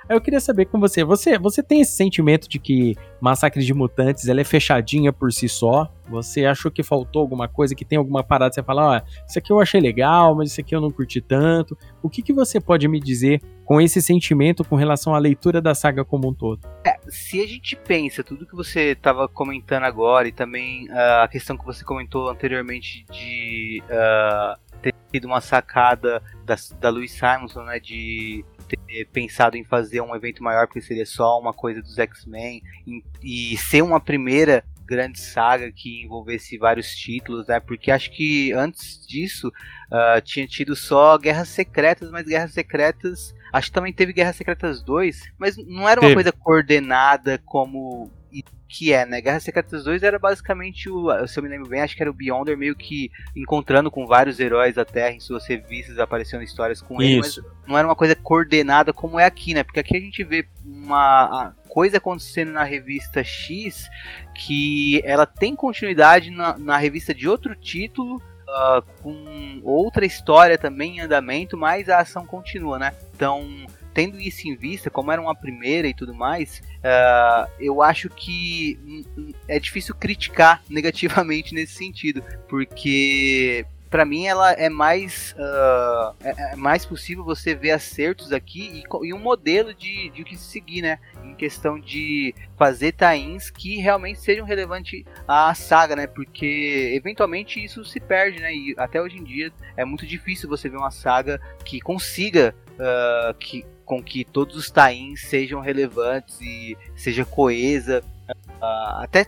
Speaker 1: Eu queria saber com você, você, você tem esse sentimento de que Massacre de Mutantes ela é fechadinha por si só? Você achou que faltou alguma coisa, que tem alguma parada, você fala, ó, ah, isso aqui eu achei legal, mas isso aqui eu não curti tanto. O que, que você pode me dizer com esse sentimento com relação à leitura da saga como um todo?
Speaker 2: É, se a gente pensa tudo que você estava comentando agora e também uh, a questão que você comentou anteriormente de uh, ter tido uma sacada da, da Louis Simonson, né, de ter pensado em fazer um evento maior porque seria só uma coisa dos X-Men e, ser uma primeira grande saga que envolvesse vários títulos, né? Porque acho que antes disso uh, tinha tido só Guerras Secretas, mas Guerras Secretas Acho que também teve Guerras Secretas 2, mas não era uma teve. coisa coordenada como que é, né? Guerras Secretas 2 era basicamente o, se eu me lembro bem, acho que era o Beyonder meio que encontrando com vários heróis da Terra em suas revistas, aparecendo histórias com ele, mas não era uma coisa coordenada como é aqui, né? Porque aqui a gente vê uma coisa acontecendo na revista X que ela tem continuidade na, na revista de outro título uh, com outra história também em andamento, mas a ação continua, né? Então, tendo isso em vista, como era uma primeira e tudo mais, uh, eu acho que é difícil criticar negativamente nesse sentido, porque para mim ela é mais uh, é, mais possível você ver acertos aqui e, e, um modelo de, de o que seguir, né? Em questão de fazer tains que realmente sejam relevantes à saga, né? Porque eventualmente isso se perde, né? E até hoje em dia é muito difícil você ver uma saga que consiga uh, que, com que todos os tains sejam relevantes e seja coesa. Uh, até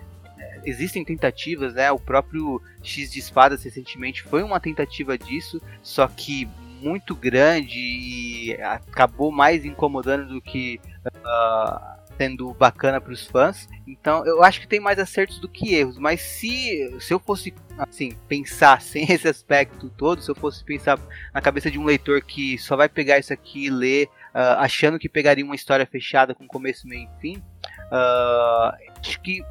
Speaker 2: existem tentativas, né? O próprio X de Espadas recentemente foi uma tentativa disso, só que muito grande e acabou mais incomodando do que uh, sendo bacana para os fãs. Então eu acho que tem mais acertos do que erros. Mas se, se eu fosse assim pensar sem esse aspecto todo, se eu fosse pensar na cabeça de um leitor que só vai pegar isso aqui e ler uh, achando que pegaria uma história fechada com começo, meio e fim, uh, acho que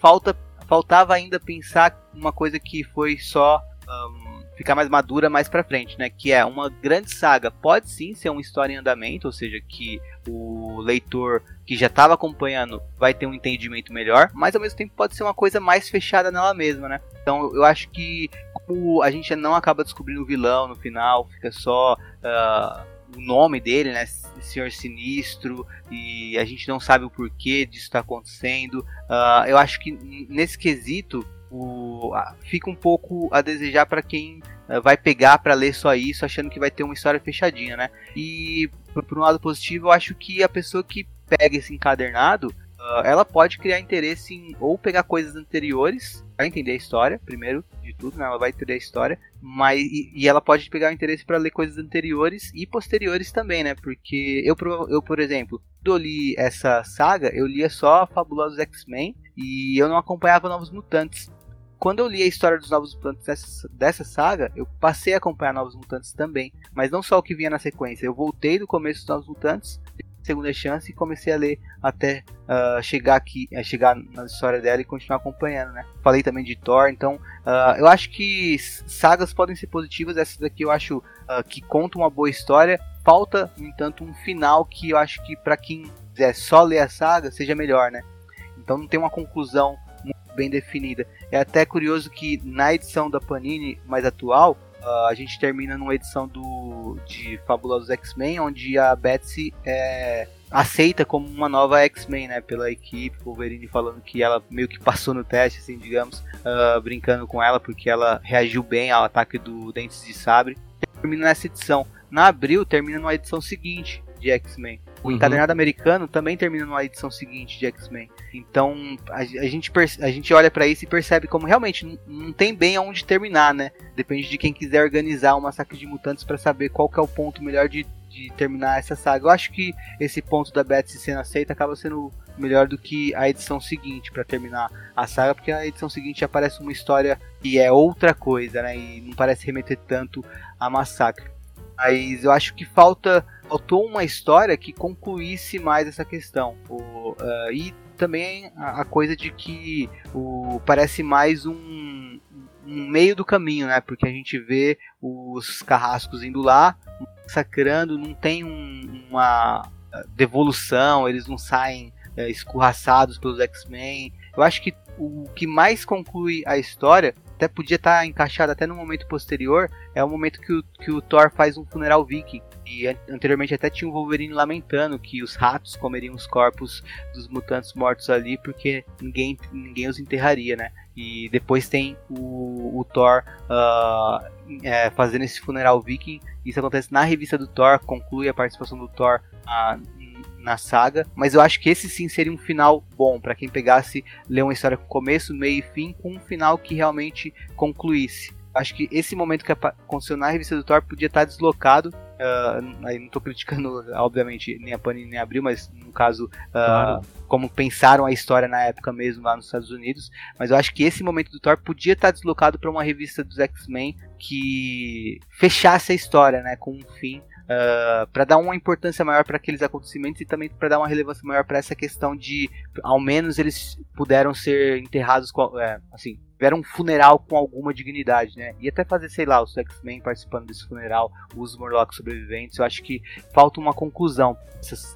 Speaker 2: falta faltava ainda pensar uma coisa que foi só um, ficar mais madura mais para frente, né? Que é uma grande saga. Pode sim ser uma história em andamento, ou seja, que o leitor que já estava acompanhando vai ter um entendimento melhor, mas ao mesmo tempo pode ser uma coisa mais fechada nela mesma, né? Então eu acho que como a gente não acaba descobrindo o vilão no final, fica só uh, o nome dele, né? Senhor Sinistro, e a gente não sabe o porquê disso está acontecendo. Uh, eu acho que nesse quesito o, fica um pouco a desejar para quem uh, vai pegar para ler só isso, achando que vai ter uma história fechadinha, né? E por, por um lado positivo, eu acho que a pessoa que pega esse encadernado Uh, ela pode criar interesse em ou pegar coisas anteriores para entender a história, primeiro de tudo, né? Ela vai entender a história, mas e, e ela pode pegar o interesse para ler coisas anteriores e posteriores também, né? Porque eu, eu por exemplo, quando eu li essa saga, eu lia só Fabulosos X-Men e eu não acompanhava Novos Mutantes. Quando eu li a história dos Novos Mutantes dessa, dessa saga, eu passei a acompanhar Novos Mutantes também, mas não só o que vinha na sequência. Eu voltei do começo dos Novos Mutantes segunda chance e comecei a ler até uh, chegar aqui, uh, chegar na história dela e continuar acompanhando, né? Falei também de Thor, então uh, eu acho que sagas podem ser positivas. Essa daqui eu acho ah, que conta uma boa história, falta, no entanto, um final que eu acho que para quem quiser só ler a saga seja melhor, né? Então não tem uma conclusão muito bem definida. É até curioso que na edição da Panini mais atual, uh, a gente termina numa edição do de Fabulosos X-Men, onde a Betsy é aceita como uma nova X-Men, né, pela equipe, Wolverine falando que ela meio que passou no teste, assim, digamos, uh, brincando com ela porque ela reagiu bem ao ataque do Dentes de Sabre. Termina nessa edição. Na Abril termina numa edição seguinte de X-Men. O uhum. encadernado americano também termina numa edição seguinte de X-Men. Então a, a, gente a gente olha para isso e percebe como realmente não, tem bem aonde terminar, né? Depende de quem quiser organizar o Massacre de Mutantes para saber qual que é o ponto melhor de, de terminar essa saga. Eu acho que esse ponto da Betsy sendo aceita acaba sendo melhor do que a edição seguinte para terminar a saga, porque a edição seguinte aparece uma história que é outra coisa, né? E não parece remeter tanto a Massacre. Mas eu acho que falta faltou uma história que concluísse mais essa questão. O, uh, e também a, a, coisa de que o, parece mais um, um, meio do caminho, né? Porque a gente vê os carrascos indo lá, sacrando, não tem um, uma devolução, eles não saem é, escorraçados pelos X-Men. Eu acho que o que mais conclui a história até podia estar tá encaixado até no momento posterior, é o momento que o, que o Thor faz um funeral viking. E anteriormente até tinha o Wolverine lamentando que os ratos comeriam os corpos dos mutantes mortos ali porque ninguém, ninguém os enterraria, né? E depois tem o, o Thor uh, é, fazendo esse funeral viking. Isso acontece na revista do Thor, conclui a participação do Thor uh, na saga, mas eu acho que esse sim seria um final bom para quem pegasse ler uma história com começo, meio e fim, com um final que realmente concluísse. Acho que esse momento que aconteceu na revista do Thor podia estar deslocado. Uh, aí não estou criticando, obviamente, nem a Panini nem a Abril, mas no caso, uh, claro. como pensaram a história na época mesmo lá nos Estados Unidos. Mas eu acho que esse momento do Thor podia estar deslocado para uma revista dos X-Men que fechasse a história, né, com um fim uh, ah, para dar uma importância maior para aqueles acontecimentos e também para dar uma relevância maior para essa questão de, ao menos eles puderam ser enterrados, com, é, assim, tiveram um funeral com alguma dignidade, né? E até fazer, sei lá, os X-Men participando desse funeral, os Morlocks sobreviventes, eu acho que falta uma conclusão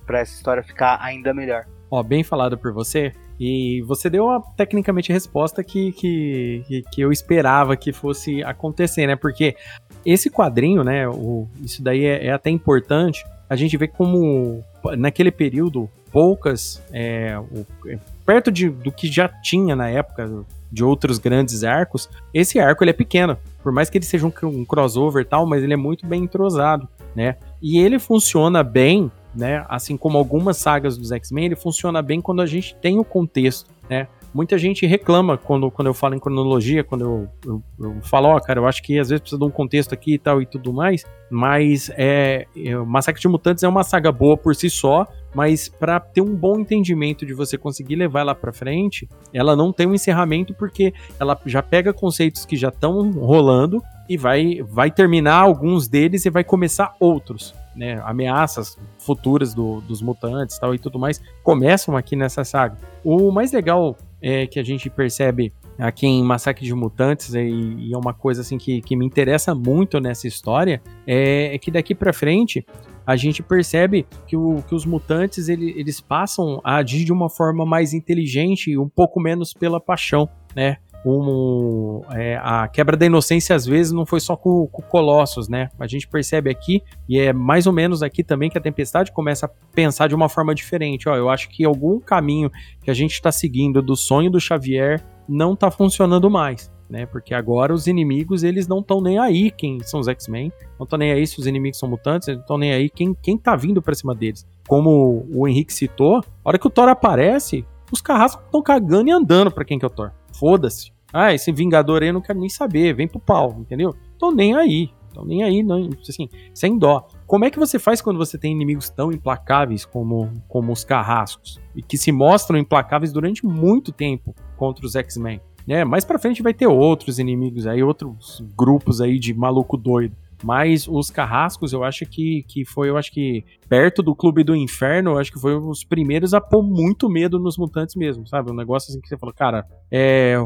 Speaker 2: para essa história ficar ainda melhor.
Speaker 1: Ó, bem falado por você. E você deu a, tecnicamente resposta que, que, que eu esperava que fosse acontecer, né? Porque esse quadrinho, né, o, isso daí é, é, até importante, a gente vê como naquele período poucas, é, o, é, perto de, do que já tinha na época de outros grandes arcos, esse arco ele é pequeno, por mais que ele seja um, um crossover e tal, mas ele é muito bem entrosado, né, e ele funciona bem, né, assim como algumas sagas dos X-Men, ele funciona bem quando a gente tem o contexto, né, muita gente reclama quando, quando eu falo em cronologia, quando eu, eu, eu falo, ó, oh, cara, eu acho que às vezes precisa de um contexto aqui e tal e tudo mais, mas é, é Massacre de Mutantes é uma saga boa por si só, mas para ter um bom entendimento de você conseguir levar ela para frente, ela não tem um encerramento porque ela já pega conceitos que já estão rolando e vai, vai terminar alguns deles e vai começar outros. Né, ameaças futuras do, dos mutantes tal e tudo mais começam aqui nessa saga. O mais legal é, que a gente percebe aqui em Massacre de Mutantes, e, e é uma coisa assim que, que me interessa muito nessa história, é, é que daqui para frente a gente percebe que, o, que os mutantes ele, eles passam a agir de uma forma mais inteligente e um pouco menos pela paixão, né? Um, é, a quebra da inocência às vezes não foi só com, com Colossus, né? A gente percebe aqui, e é mais ou menos aqui também que a Tempestade começa a pensar de uma forma diferente. Ó, eu acho que algum caminho que a gente está seguindo do sonho do Xavier não está funcionando mais. Né, porque agora os inimigos eles não estão nem aí quem são os X-Men, não estão nem aí se os inimigos são mutantes, não estão nem aí quem, quem tá vindo para cima deles. Como o Henrique citou, a hora que o Thor aparece, os carrascos estão cagando e andando para quem que o Thor foda-se. Ah, esse Vingador aí eu não quero nem saber, vem pro pau, entendeu? Tô nem aí, tô nem aí, não, assim, sem dó. Como é que você faz quando você tem inimigos tão implacáveis como, como os carrascos? E que se mostram implacáveis durante muito tempo contra os X-Men. Né? Mais pra frente vai ter outros inimigos aí, outros grupos aí de maluco doido. Mas os carrascos, eu acho que, que foi, eu acho que perto do Clube do Inferno, eu acho que foi os primeiros a pôr muito medo nos mutantes mesmo, sabe? Um negócio assim que você falou, cara, é,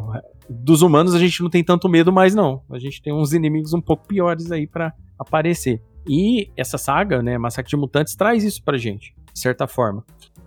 Speaker 1: dos humanos a gente não tem tanto medo mais não. A gente tem uns inimigos um pouco piores aí para aparecer. E essa saga, né, Massacre de Mutantes, traz isso pra gente, de certa forma.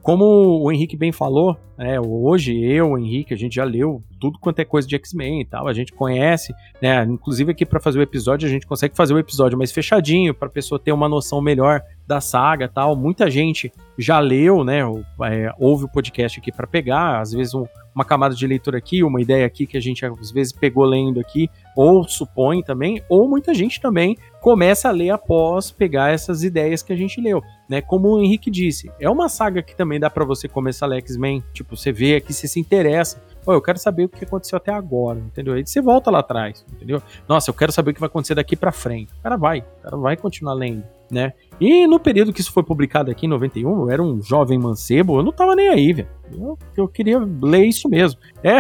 Speaker 1: Como o Henrique bem falou, né, hoje eu, Henrique, a gente já leu tudo quanto é coisa de X-Men e tal, a gente conhece, né, inclusive aqui para fazer o episódio a gente consegue fazer o episódio mais fechadinho para a pessoa ter uma noção melhor da saga tal. Muita gente já leu, né, é, ouve o podcast aqui para pegar, às vezes um, uma camada de leitura aqui, uma ideia aqui que a gente às vezes pegou lendo aqui, ou supõe também, ou muita gente também começa a ler após pegar essas ideias que a gente leu, né? Como o Henrique disse, é uma saga que também dá para você começar a X-Men, tipo, você vê aqui, você se interessa, Pô, eu quero saber o que aconteceu até agora, entendeu? Aí você volta lá atrás, entendeu? Nossa, eu quero saber o que vai acontecer daqui para frente. O cara vai, o cara vai continuar lendo, né? E no período que isso foi publicado aqui em 91, eu era um jovem mancebo, eu não tava nem aí, velho. Eu, eu, queria ler isso mesmo. É,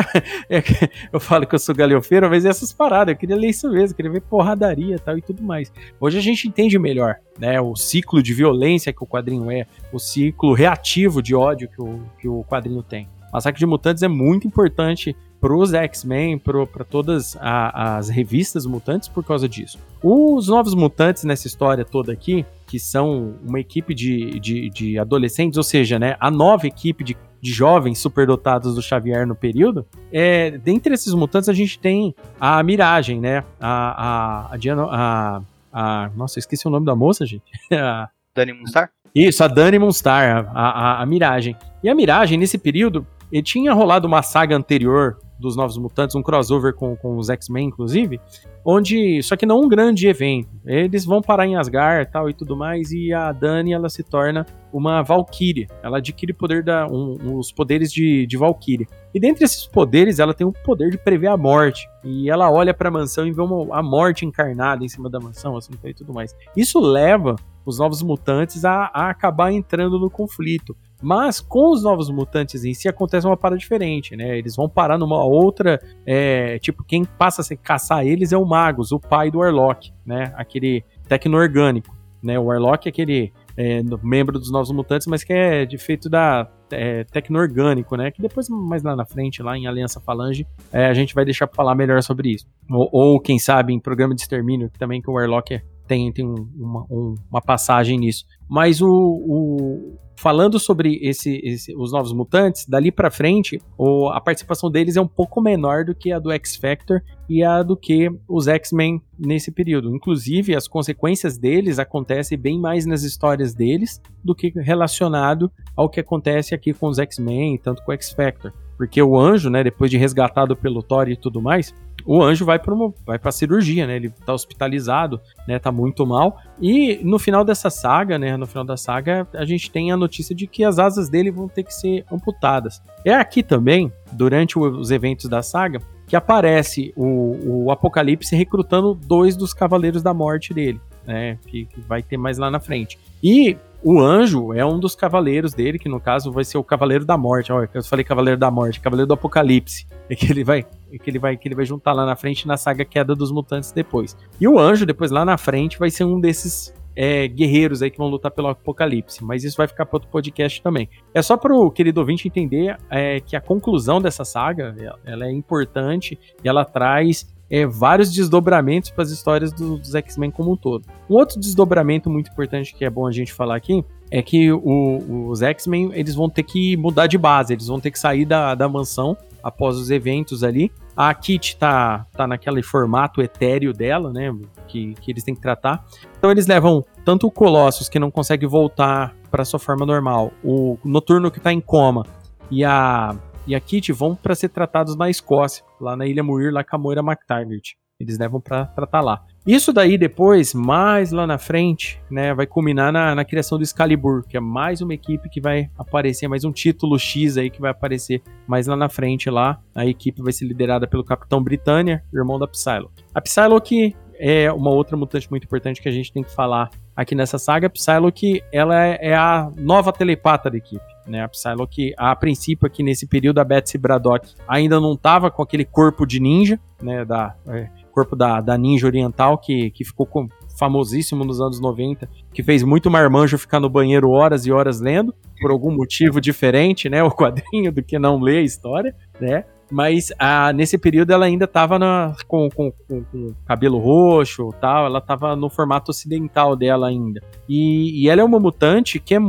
Speaker 1: é, eu falo que eu sou galhofeiro, mas é essas paradas, eu queria ler isso mesmo, queria ver porradaria tal e tudo mais. Hoje a gente entende melhor, né, o ciclo de violência que o quadrinho é, o ciclo reativo de ódio que o, que o quadrinho tem. Massacre de Mutantes é muito importante para os X-Men, para todas a, as revistas mutantes por causa disso. Os novos mutantes nessa história toda aqui, que são uma equipe de, de, de adolescentes, ou seja, né, a nova equipe de, de jovens superdotados do Xavier no período, é, dentre esses mutantes a gente tem a Miragem, né? A, a, a, Diana, a, a Nossa, esqueci o nome da moça, gente.
Speaker 2: a, Dani Munstar?
Speaker 1: Isso, a Dani Munstar, a, a, a Miragem. E a Miragem, nesse período, e tinha rolado uma saga anterior dos Novos Mutantes, um crossover com, com os X-Men, inclusive, onde, só que não um grande evento. Eles vão parar em Asgard tal e tudo mais, e a Dani, ela se torna uma Valkyrie. Ela adquire poder da, um, os poderes de, de Valkyrie. E dentre esses poderes, ela tem o poder de prever a morte. E ela olha para a mansão e vê uma, a morte encarnada em cima da mansão, assim, e tudo mais. Isso leva os Novos Mutantes a, a acabar entrando no conflito. Mas com os novos mutantes em si acontece uma parada diferente, né? Eles vão parar numa outra. É, tipo, quem passa a caçar eles é o Magus, o pai do Warlock, né? Aquele tecno-orgânico. Né? O Warlock é aquele é, membro dos Novos Mutantes, mas que é de feito da é, tecno-orgânico, né? Que depois, mais lá na frente, lá em Aliança Falange, é, a gente vai deixar pra falar melhor sobre isso. Ou, ou, quem sabe, em programa de extermínio, também que o Warlock é, tem, tem um, uma, um, uma passagem nisso. Mas o, o falando sobre esse, esse, os novos mutantes, dali para frente, o, a participação deles é um pouco menor do que a do X Factor e a do que os X-Men nesse período. Inclusive, as consequências deles acontecem bem mais nas histórias deles do que relacionado ao que acontece aqui com os X-Men, tanto com o X Factor. Porque o anjo, né, depois de resgatado pelo Thor e tudo mais, o anjo vai para vai para cirurgia, né? Ele tá hospitalizado, né? Tá muito mal. E no final dessa saga, né? No final da saga, a gente tem a notícia de que as asas dele vão ter que ser amputadas. É aqui também, durante os eventos da saga, que aparece o, o Apocalipse recrutando dois dos Cavaleiros da Morte dele, né? Que, que vai ter mais lá na frente. E o anjo é um dos cavaleiros dele, que no caso vai ser o Cavaleiro da Morte. Olha, eu falei Cavaleiro da Morte, Cavaleiro do Apocalipse. É que ele vai, é que ele vai, que ele vai juntar lá na frente na saga Queda dos Mutantes depois. E o anjo depois lá na frente vai ser um desses é, guerreiros aí que vão lutar pelo Apocalipse, mas isso vai ficar para outro podcast também. É só para o querido ouvinte entender é, que a conclusão dessa saga ela é importante e ela traz é, vários desdobramentos para as histórias do, dos X-Men como um todo. Um outro desdobramento muito importante que é bom a gente falar aqui é que o, os X-Men eles vão ter que mudar de base, eles vão ter que sair da, da mansão após os eventos ali. A Kit tá, tá naquele formato etéreo dela, né? Que, que eles têm que tratar. Então eles levam tanto o Colossus, que não consegue voltar para sua forma normal, o Noturno que tá em coma, e a e a Kitty vão para ser tratados na Escócia, lá na Ilha Muir, lá com a Moira McTaggart. Eles levam para tratar lá. Isso daí depois, mais lá na frente, né, vai culminar na, na, criação do Excalibur, que é mais uma equipe que vai aparecer, mais um título X aí que vai aparecer mais lá na frente lá. A equipe vai ser liderada pelo Capitão Britânia, irmão da Psylocke. A Psylocke é uma outra mutante muito importante que a gente tem que falar aqui nessa saga. A Psylocke, ela é, é a nova telepata da equipe. Né, a Psylocke, a princípio aqui nesse período, a Betsy Braddock ainda não estava com aquele corpo de ninja, né, da, é, corpo da, da ninja oriental, que, que ficou com, famosíssimo nos anos 90, que fez muito marmanjo ficar no banheiro horas e horas lendo, por algum motivo diferente, né, o quadrinho, do que não ler a história, né, Mas a, nesse período ela ainda tava na, com, com, com, com cabelo roxo tal, ela tava no formato ocidental dela ainda. E, e ela é uma mutante que é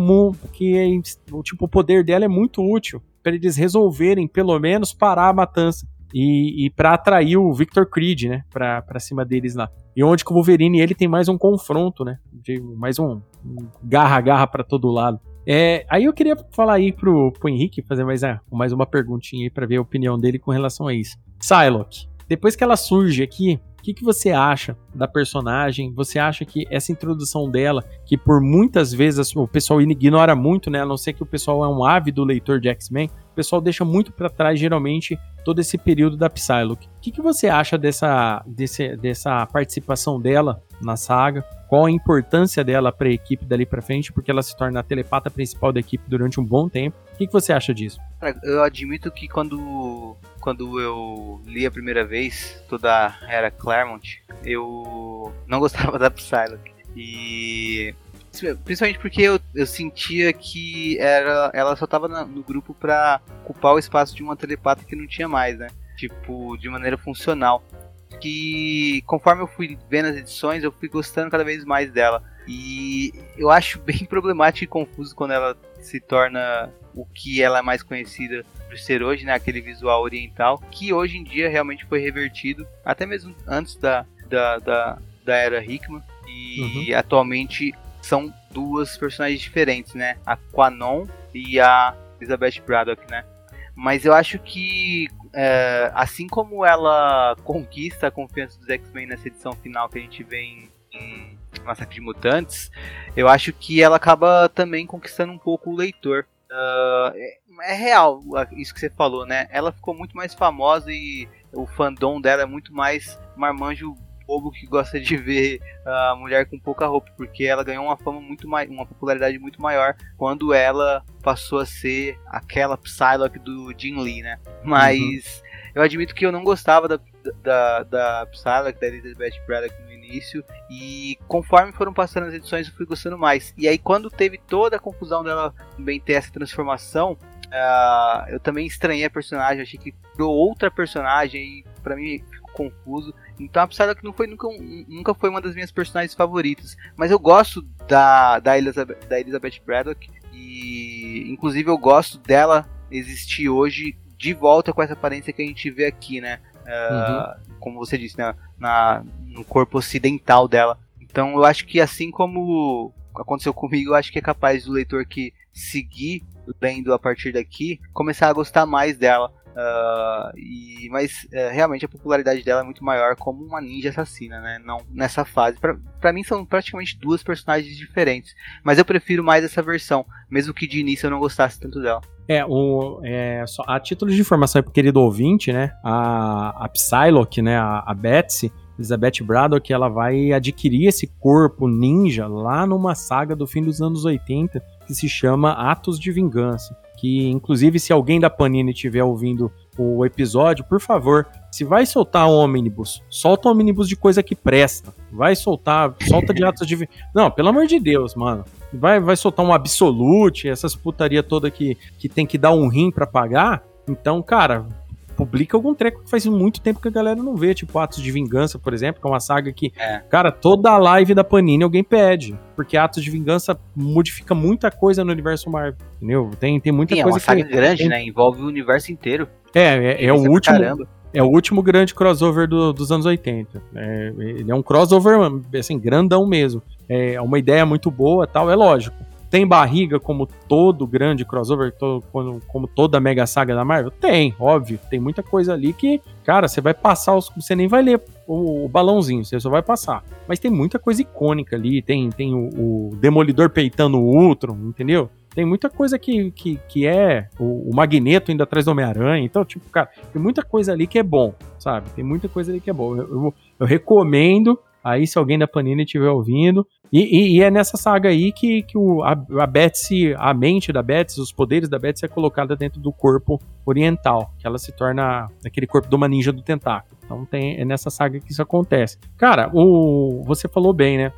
Speaker 1: que é, tipo, o poder dela é muito útil para eles resolverem, pelo menos, parar a matança. E, e para atrair o Victor Creed, né, pra, pra cima deles lá. E onde que o Wolverine ele tem mais um confronto, né, de, mais um garra-garra para todo lado. É, aí eu queria falar aí pro, pro Henrique, fazer mais, é, mais uma perguntinha aí pra ver a opinião dele com relação a isso. Psylocke, depois que ela surge aqui, o que, que você acha da personagem? Você acha que essa introdução dela, que por muitas vezes o pessoal ignora muito, né? A não ser que o pessoal é um ávido leitor de X-Men, o pessoal deixa muito para trás, geralmente, todo esse período da Psylocke. O que, que você acha dessa, desse, dessa participação dela na saga? qual a importância dela para a equipe dali para frente, porque ela se torna a telepata principal da equipe durante um bom tempo. O que, que você acha disso?
Speaker 2: Eu admito que quando, quando eu li a primeira vez toda a era Claremont, eu não gostava da Psylocke. E principalmente porque eu, eu sentia que era, ela só estava no grupo para ocupar o espaço de uma telepata que não tinha mais, né? Tipo, de maneira funcional que conforme eu fui vendo as edições, eu fui gostando cada vez mais dela. E eu acho bem problemático e confuso quando ela se torna o que ela é mais conhecida por ser hoje, né? Aquele visual oriental, que hoje em dia realmente foi revertido, até mesmo antes da, da, da, da era Hickman. E uhum. atualmente são duas personagens diferentes, né? A Quanon e a Elizabeth Braddock, né? Mas eu acho que é, assim como ela conquista a confiança dos X-Men nessa edição final que a gente vê em, em Massacre de Mutantes, eu acho que ela acaba também conquistando um pouco o leitor. Uh, é, é, real isso que você falou, né? Ela ficou muito mais famosa e o fandom dela é muito mais marmanjo bobo que gosta de ver a mulher com pouca roupa, porque ela ganhou uma fama muito mais, uma popularidade muito maior quando ela passou a ser aquela Psylocke do Jin Lee, né? Mas uhum. eu admito que eu não gostava da, da, da Psylocke, da Elizabeth Braddock no início, e conforme foram passando as edições eu fui gostando mais. E aí quando teve toda a confusão dela também ter essa transformação, uh, eu também estranhei a personagem, achei que criou outra personagem e para mim confuso. Então a Psylocke não foi nunca, nunca foi uma das minhas personagens favoritas. Mas eu gosto da, da, Elizabeth, da Elizabeth Braddock. E inclusive eu gosto dela existir hoje de volta com essa aparência que a gente vê aqui, né? Uh, uhum. Como você disse, né? Na, no corpo ocidental dela. Então eu acho que assim como aconteceu comigo, eu acho que é capaz do leitor que seguir lendo a partir daqui começar a gostar mais dela. Uh, e, mas uh, realmente a popularidade dela é muito maior como uma ninja assassina, né? Não nessa fase. Para mim são praticamente duas personagens diferentes. Mas eu prefiro mais essa versão, mesmo que de início eu não gostasse tanto dela.
Speaker 1: É, o, é só, a título de informação pro querido ouvinte, né? A, a Psylocke, né? A, a Betsy, Elizabeth Braddock, ela vai adquirir esse corpo ninja lá numa saga do fim dos anos 80 que se chama Atos de Vingança que inclusive se alguém da Panini estiver ouvindo o episódio, por favor, se vai soltar um ônibus, solta um ônibus de coisa que presta. Vai soltar, solta de atos de. Não, pelo amor de Deus, mano. Vai, vai soltar um Absolute, essas putaria toda que, que tem que dar um rim para pagar. Então, cara, publica algum treco que faz muito tempo que a galera não vê, tipo Atos de Vingança, por exemplo, que é uma saga que, é. cara, toda a live da Panini alguém pede, porque Atos de Vingança modifica muita coisa no universo Marvel, entendeu? Tem, tem muita Sim, coisa
Speaker 2: é uma saga que, grande, tem... né? Envolve o universo inteiro.
Speaker 1: É, é, é o último. Caramba. É o último grande crossover do, dos anos 80. É, ele é um crossover, assim, grandão mesmo. É uma ideia muito boa tal, é lógico. Tem barriga como todo grande crossover, todo, como toda mega saga da Marvel? Tem, óbvio. Tem muita coisa ali que, cara, você vai passar, os, você nem vai ler o, o, balãozinho, você só vai passar. Mas tem muita coisa icônica ali. Tem, tem o, o Demolidor peitando o Ultron, entendeu? Tem muita coisa que, que, que é o, o Magneto indo atrás do Homem-Aranha. Então, tipo, cara, tem muita coisa ali que é bom, sabe? Tem muita coisa ali que é bom. Eu, eu, eu recomendo Aí, se alguém da Panini estiver ouvindo. E, e, e, é nessa saga aí que, que o, a, a Betsy, a mente da Betsy, os poderes da Betsy é colocada dentro do corpo oriental, que ela se torna aquele corpo de uma ninja do tentáculo. Então tem, é nessa saga que isso acontece. Cara, o, você falou bem, né?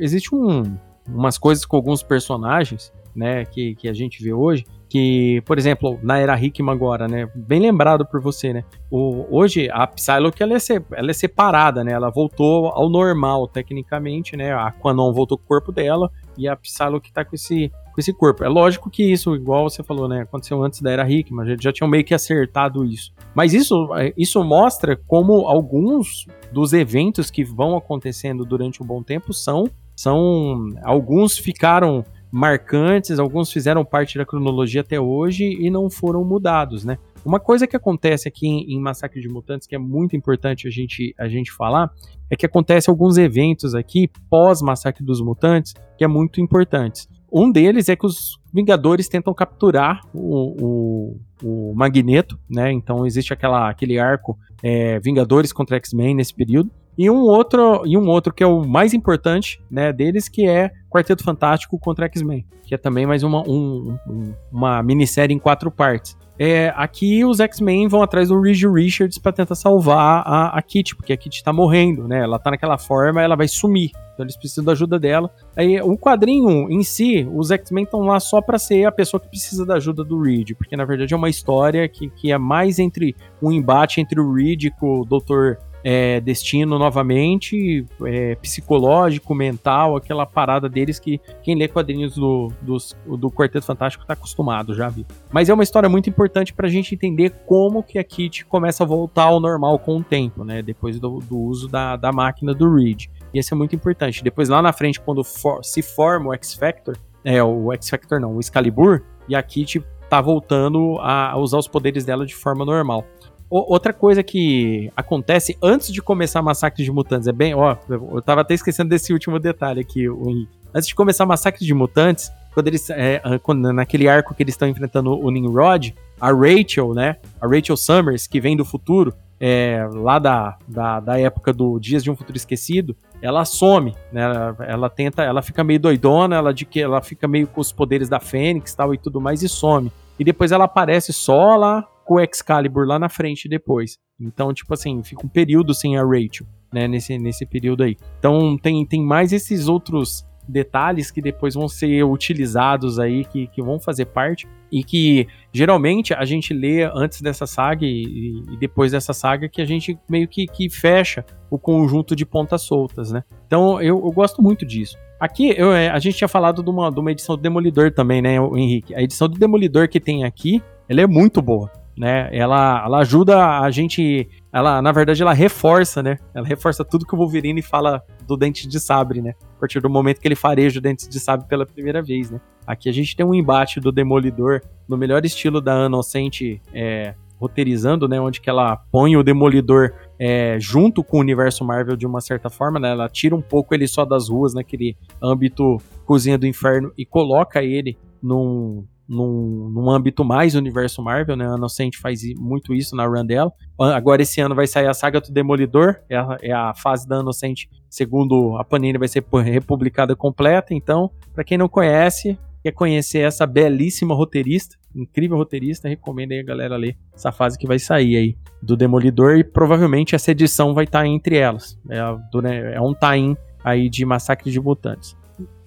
Speaker 1: existe um, umas coisas com alguns personagens, né, que, que a gente vê hoje, que, por exemplo, na era Hickman agora, né? Bem lembrado por você, né? O, hoje a Psylocke ela é, ela é separada, né? Ela voltou ao normal, tecnicamente, né? A Quanon voltou com o corpo dela e a Psylocke tá com esse, com esse corpo. É lógico que isso, igual você falou, né? Aconteceu antes da era Hickman, já, já tinham meio que acertado isso. Mas isso, isso mostra como alguns dos eventos que vão acontecendo durante um bom tempo são são alguns ficaram marcantes, alguns fizeram parte da cronologia até hoje e não foram mudados, né? Uma coisa que acontece aqui em, em Massacre de Mutantes, que é muito importante a gente, a gente falar, é que acontece alguns eventos aqui pós Massacre dos Mutantes, que é muito importantes. Um deles é que os Vingadores tentam capturar o, o, o Magneto, né? Então existe aquela, aquele arco é, Vingadores contra X-Men nesse período. E um outro, e um outro que é o mais importante, né, deles, que é Quarteto Fantástico contra X-Men, que é também mais uma, um, um, uma minissérie em quatro partes. É, aqui os X-Men vão atrás do Reed Richards para tentar salvar a, a Kitty, porque a Kitty tá morrendo, né? Ela tá naquela forma, ela vai sumir. Então eles precisam da ajuda dela. Aí o quadrinho em si, os X-Men estão lá só para ser a pessoa que precisa da ajuda do Reed, porque na verdade é uma história que, que é mais entre um embate entre o Reed com o Dr é, destino novamente, é, psicológico, mental, aquela parada deles que quem lê quadrinhos do, dos, do Quarteto Fantástico está acostumado, já vi. Mas é uma história muito importante para a gente entender como que a Kit começa a voltar ao normal com o tempo, né? Depois do, do uso da, da máquina do Reed. E isso é muito importante. Depois, lá na frente, quando for, se forma o X-Factor, é, o X-Factor não, o Excalibur, e a Kit tá voltando a usar os poderes dela de forma normal outra coisa que acontece antes de começar Massacre de Mutantes, é bem, ó, eu tava até esquecendo desse último detalhe aqui, o. Antes de começar Massacre de Mutantes, quando eles, é, quando, naquele arco que eles estão enfrentando o Nimrod, a Rachel, né, a Rachel Summers, que vem do futuro, é, lá da, da, da, época do Dias de um Futuro Esquecido, ela some, né? Ela, ela, tenta, ela fica meio doidona, ela de que ela fica meio com os poderes da Fênix, tal e tudo mais e some. E depois ela aparece só lá com o Excalibur lá na frente depois. Então, tipo assim, fica um período sem a Rachel, né, nesse, nesse período aí. Então, tem, tem mais esses outros detalhes que depois vão ser utilizados aí, que, que vão fazer parte, e que geralmente a gente lê antes dessa saga e, e depois dessa saga que a gente meio que, que fecha o conjunto de pontas soltas, né? Então eu, eu gosto muito disso. Aqui, eu, é, a gente tinha falado de uma, de uma edição do Demolidor também, né, Henrique? A edição do Demolidor que tem aqui, ela é muito boa né? Ela, ela ajuda a gente, ela na verdade ela reforça, né? Ela reforça tudo que o Wolverine fala do dente de sabre, né? A partir do momento que ele fareja o dente de sabre pela primeira vez, né? Aqui a gente tem um embate do Demolidor no melhor estilo da Inocente é, roteirizando, né? Onde que ela põe o Demolidor é, junto com o universo Marvel de uma certa forma, né? Ela tira um pouco ele só das ruas, naquele âmbito cozinha do inferno e coloca ele num, num, num âmbito mais universo Marvel, né? A Inocente faz muito isso na run dela. Agora esse ano vai sair a saga do Demolidor, é a, é a fase da Inocente, segundo a Panini, vai ser republicada completa. Então, para quem não conhece, quer conhecer essa belíssima roteirista, incrível roteirista, recomendo aí a galera ler essa fase que vai sair aí do Demolidor e provavelmente essa edição vai estar tá entre elas. É, é um tie aí de Massacre de Mutantes.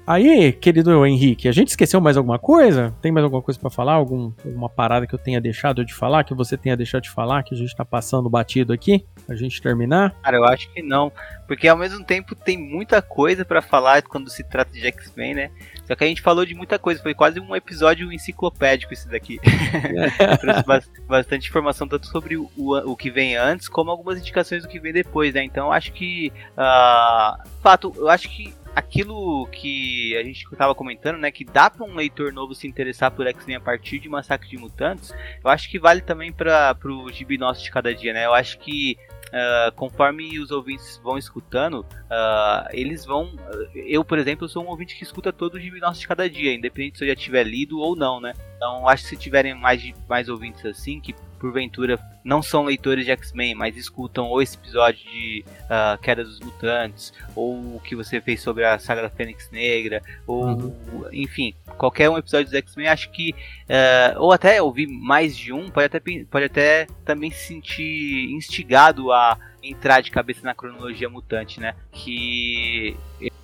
Speaker 1: Aí, querido Henrique, a gente esqueceu mais alguma coisa? Tem mais alguma coisa para falar? Algum, alguma parada que eu tenha deixado de falar, que você tenha deixado de falar, que a gente tá passando batido aqui? A gente terminar?
Speaker 2: Cara, eu acho que não. Porque ao mesmo tempo tem muita coisa para falar quando se trata de X-Men, né? Só que a gente falou de muita coisa, foi quase um episódio enciclopédico esse daqui. Trouxe bastante informação, tanto sobre o, o, que vem antes, como algumas indicações do que vem depois, né? Então acho que. Uh, fato, eu acho que aquilo que a gente estava comentando, né, que dá para um leitor novo se interessar por X-Men a partir de Massacre de Mutantes, eu acho que vale também para o gibi nosso de cada dia, né? Eu acho que Uh, conforme os ouvintes vão escutando, uh, eles vão. Eu, por exemplo, sou um ouvinte que escuta todo o gibi nosso de cada dia, independente se eu já tiver lido ou não, né? Então, acho que se tiverem mais, mais ouvintes assim, que porventura não são leitores de X-Men, mas escutam ou esse episódio de uh, Queda dos Mutantes, ou o que você fez sobre a saga da Fênix Negra, ou uhum. enfim, qualquer um episódio dos X-Men, acho que, uh, ou até ouvir mais de um, pode até, pode até também se sentir instigado a entrar de cabeça na cronologia mutante, né? Que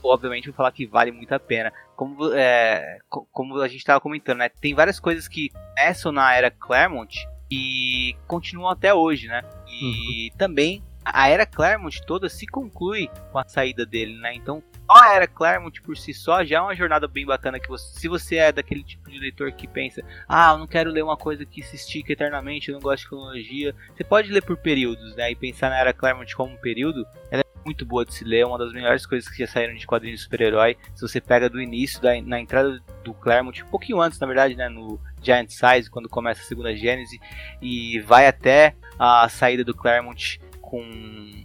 Speaker 2: obviamente, vou falar que vale muito a pena. Como, é, como a gente estava comentando, né? Tem várias coisas que começam na era Claremont e continuam até hoje, né? E uhum. também a era Claremont toda se conclui com a saída dele, né? Então, a era Claremont por si só já é uma jornada bem bacana que você, se você é daquele tipo de leitor que pensa, ah, eu não quero ler uma coisa que se estica eternamente, eu não gosto de cronologia, você pode ler por períodos, né? E pensar na era Claremont como um período, ela é muito boa de se ler, é uma das melhores coisas que já saíram de quadrinhos de super-herói. Se você pega do início, da, na entrada do Claremont, um pouquinho antes, na verdade, né, no Giant Size, quando começa a segunda Gênese, e vai até a saída do Claremont com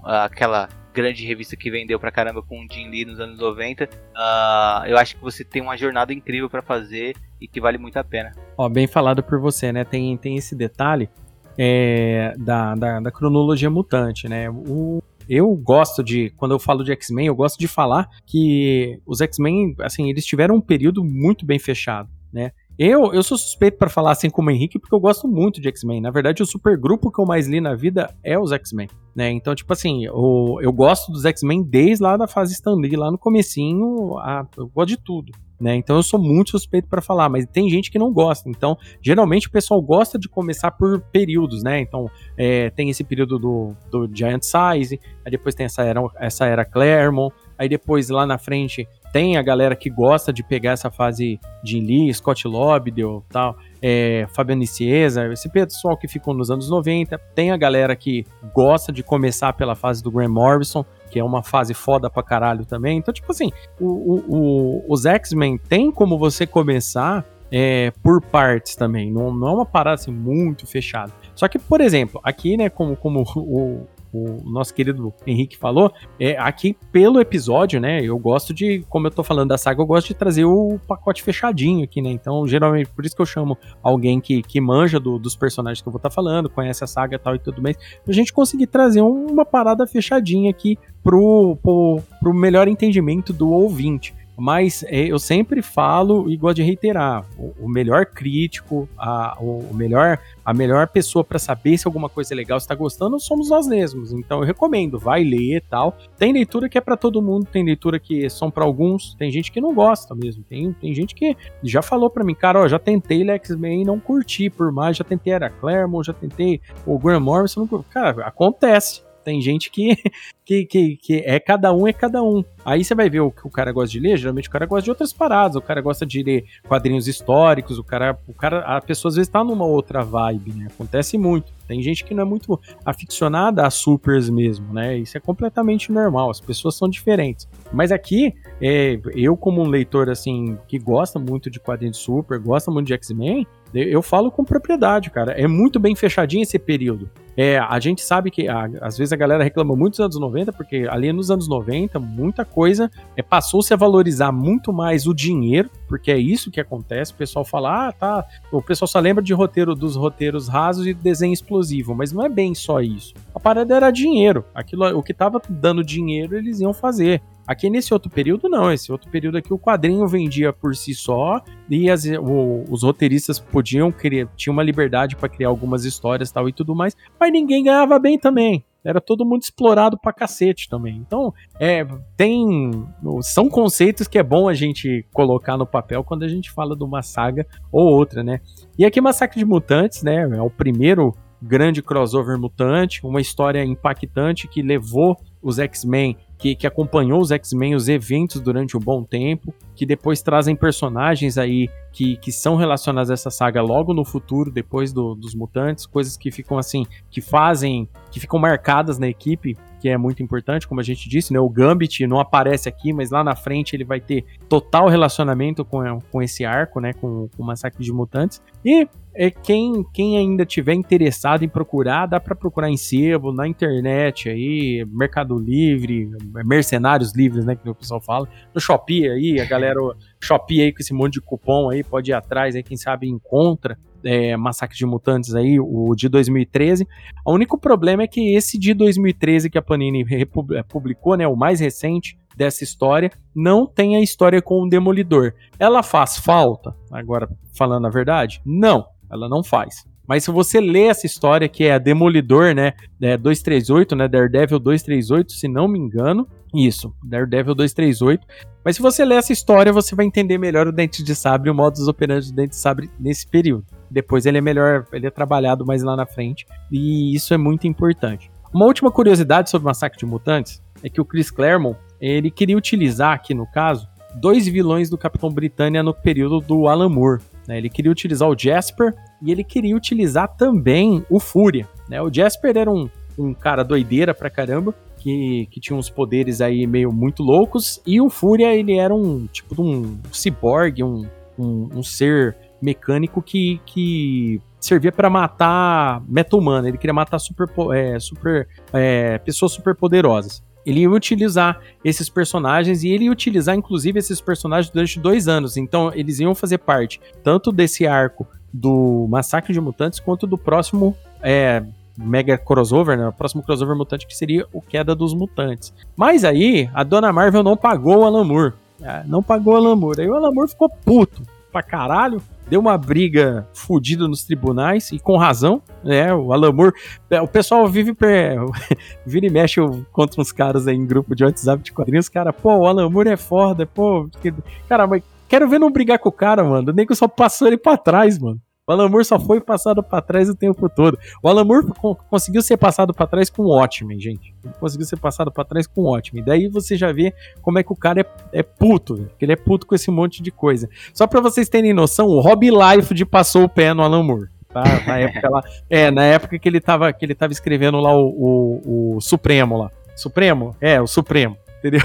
Speaker 2: uh, aquela grande revista que vendeu pra caramba com o Jim Lee nos anos 90. Uh, ah, eu acho que você tem uma jornada incrível para fazer e que vale muito a pena.
Speaker 1: Ó, bem falado por você, né? Tem, tem esse detalhe é, da, da, da, cronologia mutante, né? O, eu gosto de, quando eu falo de X-Men, eu gosto de falar que os X-Men, assim, eles tiveram um período muito bem fechado, né? Eu, eu sou suspeito para falar assim como o Henrique, porque eu gosto muito de X-Men. Na verdade, o supergrupo que eu mais li na vida é os X-Men, né? Então, tipo assim, eu, eu gosto dos X-Men desde lá da fase Stan Lee, lá no comecinho, a, eu gosto de tudo. Né? Então eu sou muito suspeito para falar, mas tem gente que não gosta. Então, geralmente o pessoal gosta de começar por períodos, né? Então, é, tem esse período do, do Giant Size, aí depois tem essa era, essa era Claremont, aí depois lá na frente tem a galera que gosta de pegar essa fase de Lee, Scott Lobdell, tal, é, Fabiano Ciesa, esse pessoal que ficou nos anos 90. Tem a galera que gosta de começar pela fase do Graham Morrison, que é uma fase foda pra caralho também. Então, tipo assim, o, o, o, os X-Men tem como você começar é, por partes também. Não, não é uma parada assim muito fechada. Só que, por exemplo, aqui, né, como, como o, o nosso querido Henrique falou, é, aqui pelo episódio, né, eu gosto de, como eu tô falando da saga, eu gosto de trazer o pacote fechadinho aqui, né, então geralmente, por isso que eu chamo alguém que, que manja do, dos personagens que eu vou estar tá falando, conhece a saga tal e tudo mais, pra gente conseguir trazer uma parada fechadinha aqui pro, pro, pro melhor entendimento do ouvinte. Mas é, eu sempre falo e gosto de reiterar: o, o melhor crítico, a, o, melhor, a melhor pessoa para saber se alguma coisa é legal, está gostando, somos nós mesmos. Então eu recomendo, vai ler e tal. Tem leitura que é para todo mundo, tem leitura que são para alguns, tem gente que não gosta mesmo. Tem, tem gente que já falou para mim, cara, ó, já tentei X-Men e não curti, por mais, já tentei Era Claremont, já tentei o Graham Morrison, não... cara, acontece. Tem gente que, que, que, que, é cada um, é cada um. Aí você vai ver o que o cara gosta de ler, geralmente o cara gosta de outras paradas, o cara gosta de ler quadrinhos históricos, o cara, o cara a pessoa às vezes tá numa outra vibe, né? Acontece muito. Tem gente que não é muito aficionada a supers mesmo, né? Isso é completamente normal, as pessoas são diferentes. Mas aqui, é, eu como um leitor, assim, que gosta muito de quadrinhos super, gosta muito de X-Men, eu falo com propriedade, cara. É muito bem fechadinho esse período. É, a gente sabe que a, às vezes a galera reclama muito dos anos 90, porque ali nos anos 90, muita coisa é, passou-se a valorizar muito mais o dinheiro, porque é isso que acontece. O pessoal fala, ah, tá. O pessoal só lembra de roteiro dos roteiros rasos e desenho explosivo, mas não é bem só isso. A parada era dinheiro. Aquilo, o que tava dando dinheiro, eles iam fazer. Aqui nesse outro período, não. Esse outro período aqui, o quadrinho vendia por si só e as, o, os roteiristas podiam criar, tinham uma liberdade para criar algumas histórias tal e tudo mais, mas ninguém ganhava bem também. Era todo mundo explorado pra cacete também. Então, é, tem. São conceitos que é bom a gente colocar no papel quando a gente fala de uma saga ou outra, né? E aqui, Massacre de Mutantes, né? É o primeiro grande crossover mutante, uma história impactante que levou os X-Men que, que acompanhou os X-Men, os eventos durante um bom tempo, que depois trazem personagens aí que, que são relacionados a essa saga logo no futuro, depois do, dos mutantes, coisas que ficam assim, que fazem, que ficam marcadas na equipe, que é muito importante, como a gente disse, né? O Gambit não aparece aqui, mas lá na frente ele vai ter total relacionamento com, com esse arco, né? Com, com o Massacre de Mutantes. E é quem, quem ainda tiver interessado em procurar, dá para procurar em sebo, na internet aí, Mercado Livre, Mercenários Livres, né, que o pessoal fala. No Shopee aí, a galera Shopee aí com esse monte de cupom aí, pode ir atrás aí, quem sabe encontra é, Massacre de Mutantes aí, o de 2013. O único problema é que esse de 2013 que a Panini publicou, né, o mais recente, dessa história não tem a história com o Demolidor. Ela faz falta? Agora, falando a verdade, não ela não faz. Mas se você lê essa história, que é a Demolidor, né? É 238, né? Daredevil 238, se não me engano. Isso, Daredevil 238. Mas se você ler essa história, você vai entender melhor o Dente de Sabre e o modus operandi do Dente de Sabre nesse período. Depois ele é melhor, ele é trabalhado mais lá na frente. E isso é muito importante. Uma última curiosidade sobre o Massacre de Mutantes é que o Chris Claremont, ele queria utilizar aqui no caso, dois vilões do Capitão Britânia no período do Alan Moore. Né? Ele queria utilizar o Jasper e ele queria utilizar também o Fúria. Né? O Jasper era um, um cara doideira pra caramba, que, que tinha uns poderes aí meio muito loucos, e o Fúria ele era um tipo de um ciborgue, um, um, um ser mecânico que, que servia para matar meta-humana, ele queria matar super, é, super é, pessoas super poderosas ele ia utilizar esses personagens e ele ia utilizar, inclusive, esses personagens durante dois anos. Então, eles iam fazer parte tanto desse arco do Massacre de Mutantes quanto do próximo é, mega crossover, né? O próximo crossover mutante que seria o Queda dos Mutantes. Mas aí, a dona Marvel não pagou o Alan Moore. É, não pagou o Alan Moore. Aí o Alan Moore ficou puto pra caralho deu uma briga fodida nos tribunais, e com razão, né? O Alan Moore, é, o pessoal vive, vira e mexe contra uns caras aí em grupo de WhatsApp de quadrinhos, cara, pô, o Alan Moore é foda, pô, cara, mas quero ver não brigar com o cara, mano, nem que só passou ele pra trás, mano. O Alan Moore só foi passado para trás o tempo todo. O Alan Moore conseguiu ser passado para trás com o Watchmen, gente. Ele conseguiu ser passado para trás com o Watchmen. Daí você já vê como é que o cara é, é puto, que ele é puto com esse monte de coisa. Só para vocês terem noção, o Rob Life passou o pé no Alan Moore. Tá? Na época lá, é, na época que ele tava, que ele tava escrevendo lá o, o, o Supremo lá. Supremo? É, o Supremo entendeu?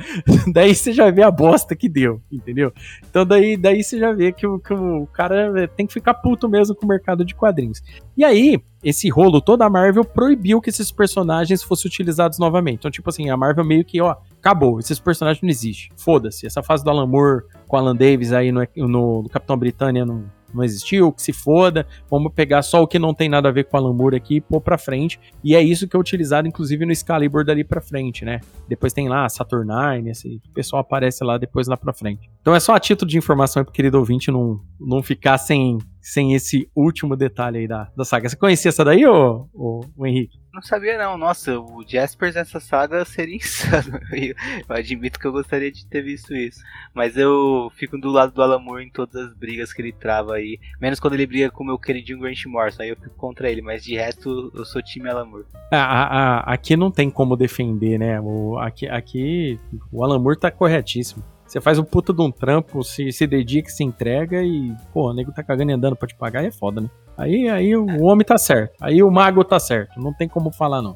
Speaker 1: daí você já vê a bosta que deu, entendeu? Então daí, daí você já vê que o, que o cara tem que ficar puto mesmo com o mercado de quadrinhos. E aí, esse rolo toda a Marvel proibiu que esses personagens fossem utilizados novamente. Então, tipo assim, a Marvel meio que, ó, acabou, esses personagens não existem. Foda-se, essa fase do Alan Moore com Alan Davis aí no, no, no Capitão Britânia não, não existiu, que se foda, vamos pegar só o que não tem nada a ver com a Alan aqui e pôr pra frente. E é isso que é utilizado, inclusive, no Excalibur dali pra frente, né? Depois tem lá Saturnine, esse pessoal aparece lá depois lá pra frente. Então é só a título de informação pro querido ouvinte não, não ficar sem, sem esse último detalhe aí da, da saga. Você conhecia essa daí, ô, ô, ô Henrique?
Speaker 2: Não sabia não, nossa, o Jaspers nessa saga seria insano. Eu, eu, admito que eu gostaria de ter visto isso. Mas eu fico do lado do Alamur em todas as brigas que ele trava aí. Menos quando ele briga com o meu queridinho Grant Morrison, aí eu fico contra ele. Mas de resto, eu sou time Alamur.
Speaker 1: Ah, aqui não tem como defender, né? O, aqui, aqui o Alamur tá corretíssimo. Você faz um puta de um trampo, se, se dedica, se entrega e, pô, o nego tá cagando e andando pra te pagar, é foda, né? Aí, aí o homem tá certo. Aí o mago tá certo. Não tem como falar, não.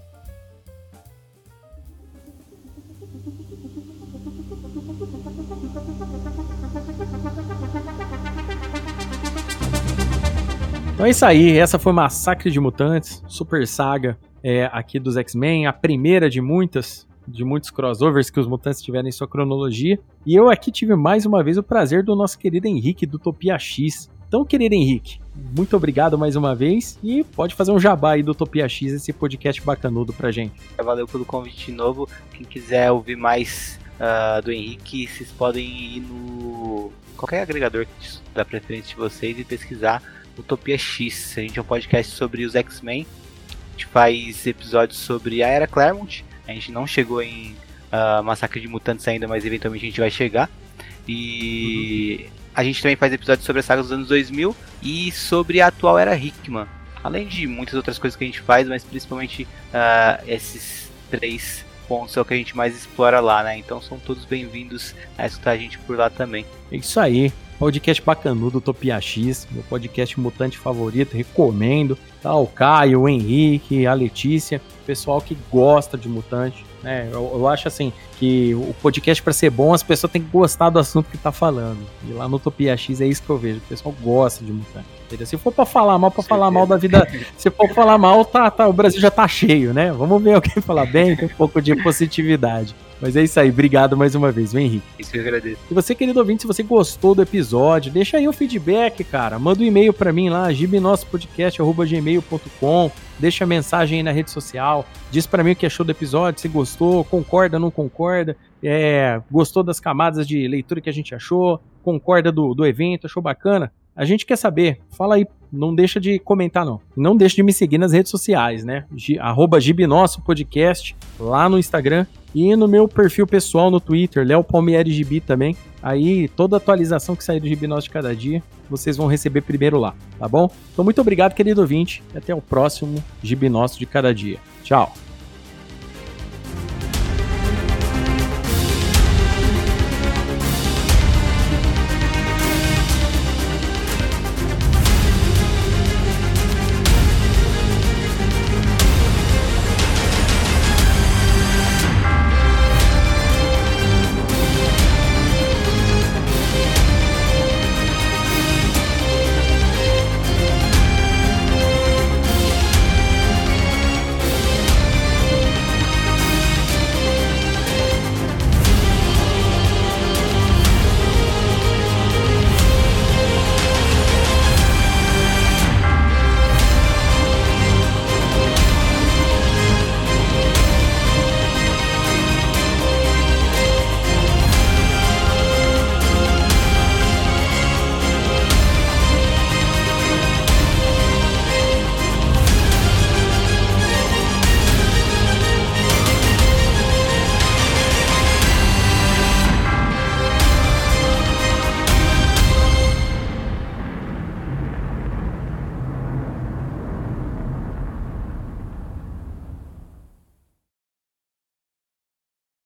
Speaker 1: Então é isso aí, essa foi Massacre de Mutantes, super saga é, aqui dos X-Men, a primeira de muitas, de muitos crossovers que os mutantes tiveram em sua cronologia. E eu aqui tive mais uma vez o prazer do nosso querido Henrique do Topia X. Então, querido Henrique, muito obrigado mais uma vez e pode fazer um jabá aí do Topia X, esse podcast bacanudo pra gente.
Speaker 2: Valeu pelo convite novo. Quem quiser ouvir mais uh, do Henrique, vocês podem ir no qualquer agregador da preferência de vocês e pesquisar Utopia X. A gente é um podcast sobre os X-Men. A gente faz episódios sobre a Era Claremont, a gente não chegou em uh, Massacre de Mutantes ainda, mas eventualmente a gente vai chegar. E uhum. a gente também faz episódios sobre a saga dos anos 2000 e sobre a atual era Hickman. Além de muitas outras coisas que a gente faz, mas principalmente uh, esses três pontos é o que a gente mais explora lá, né? Então são todos bem-vindos a escutar a gente por lá também.
Speaker 1: É isso aí. Podcast bacanudo Topia X, meu podcast mutante favorito, recomendo. Tá, o Caio, o Henrique, a Letícia, pessoal que gosta de mutante. Né? Eu, eu acho assim que o podcast para ser bom, as pessoas têm que gostar do assunto que tá falando. E lá no Topia X é isso que eu vejo, o pessoal gosta de mutante. Entendeu? Se for para falar mal, para falar mal da vida, se for falar mal, tá, tá, o Brasil já tá cheio, né? Vamos ver alguém falar bem, tem um pouco de positividade. Mas é isso aí, obrigado mais uma vez, vem Henrique.
Speaker 2: Isso eu agradeço.
Speaker 1: E você, querido ouvinte, se você gostou do episódio, deixa aí o feedback, cara. Manda um e-mail para mim lá, gibnosspodcast.gmail.com. Deixa a mensagem aí na rede social. Diz para mim o que achou do episódio, se gostou, concorda, não concorda. É, gostou das camadas de leitura que a gente achou, concorda do, do evento, achou bacana. A gente quer saber. Fala aí não deixa de comentar, não. Não deixa de me seguir nas redes sociais, né? G, arroba Gibnosso Podcast, lá no Instagram e no meu perfil pessoal no Twitter, Léo Palmieri Gibi também. Aí, toda atualização que sair do Gibnosso de cada dia, vocês vão receber primeiro lá, tá bom? Então, muito obrigado, querido ouvinte, até o próximo Gibnosso de cada dia. Tchau!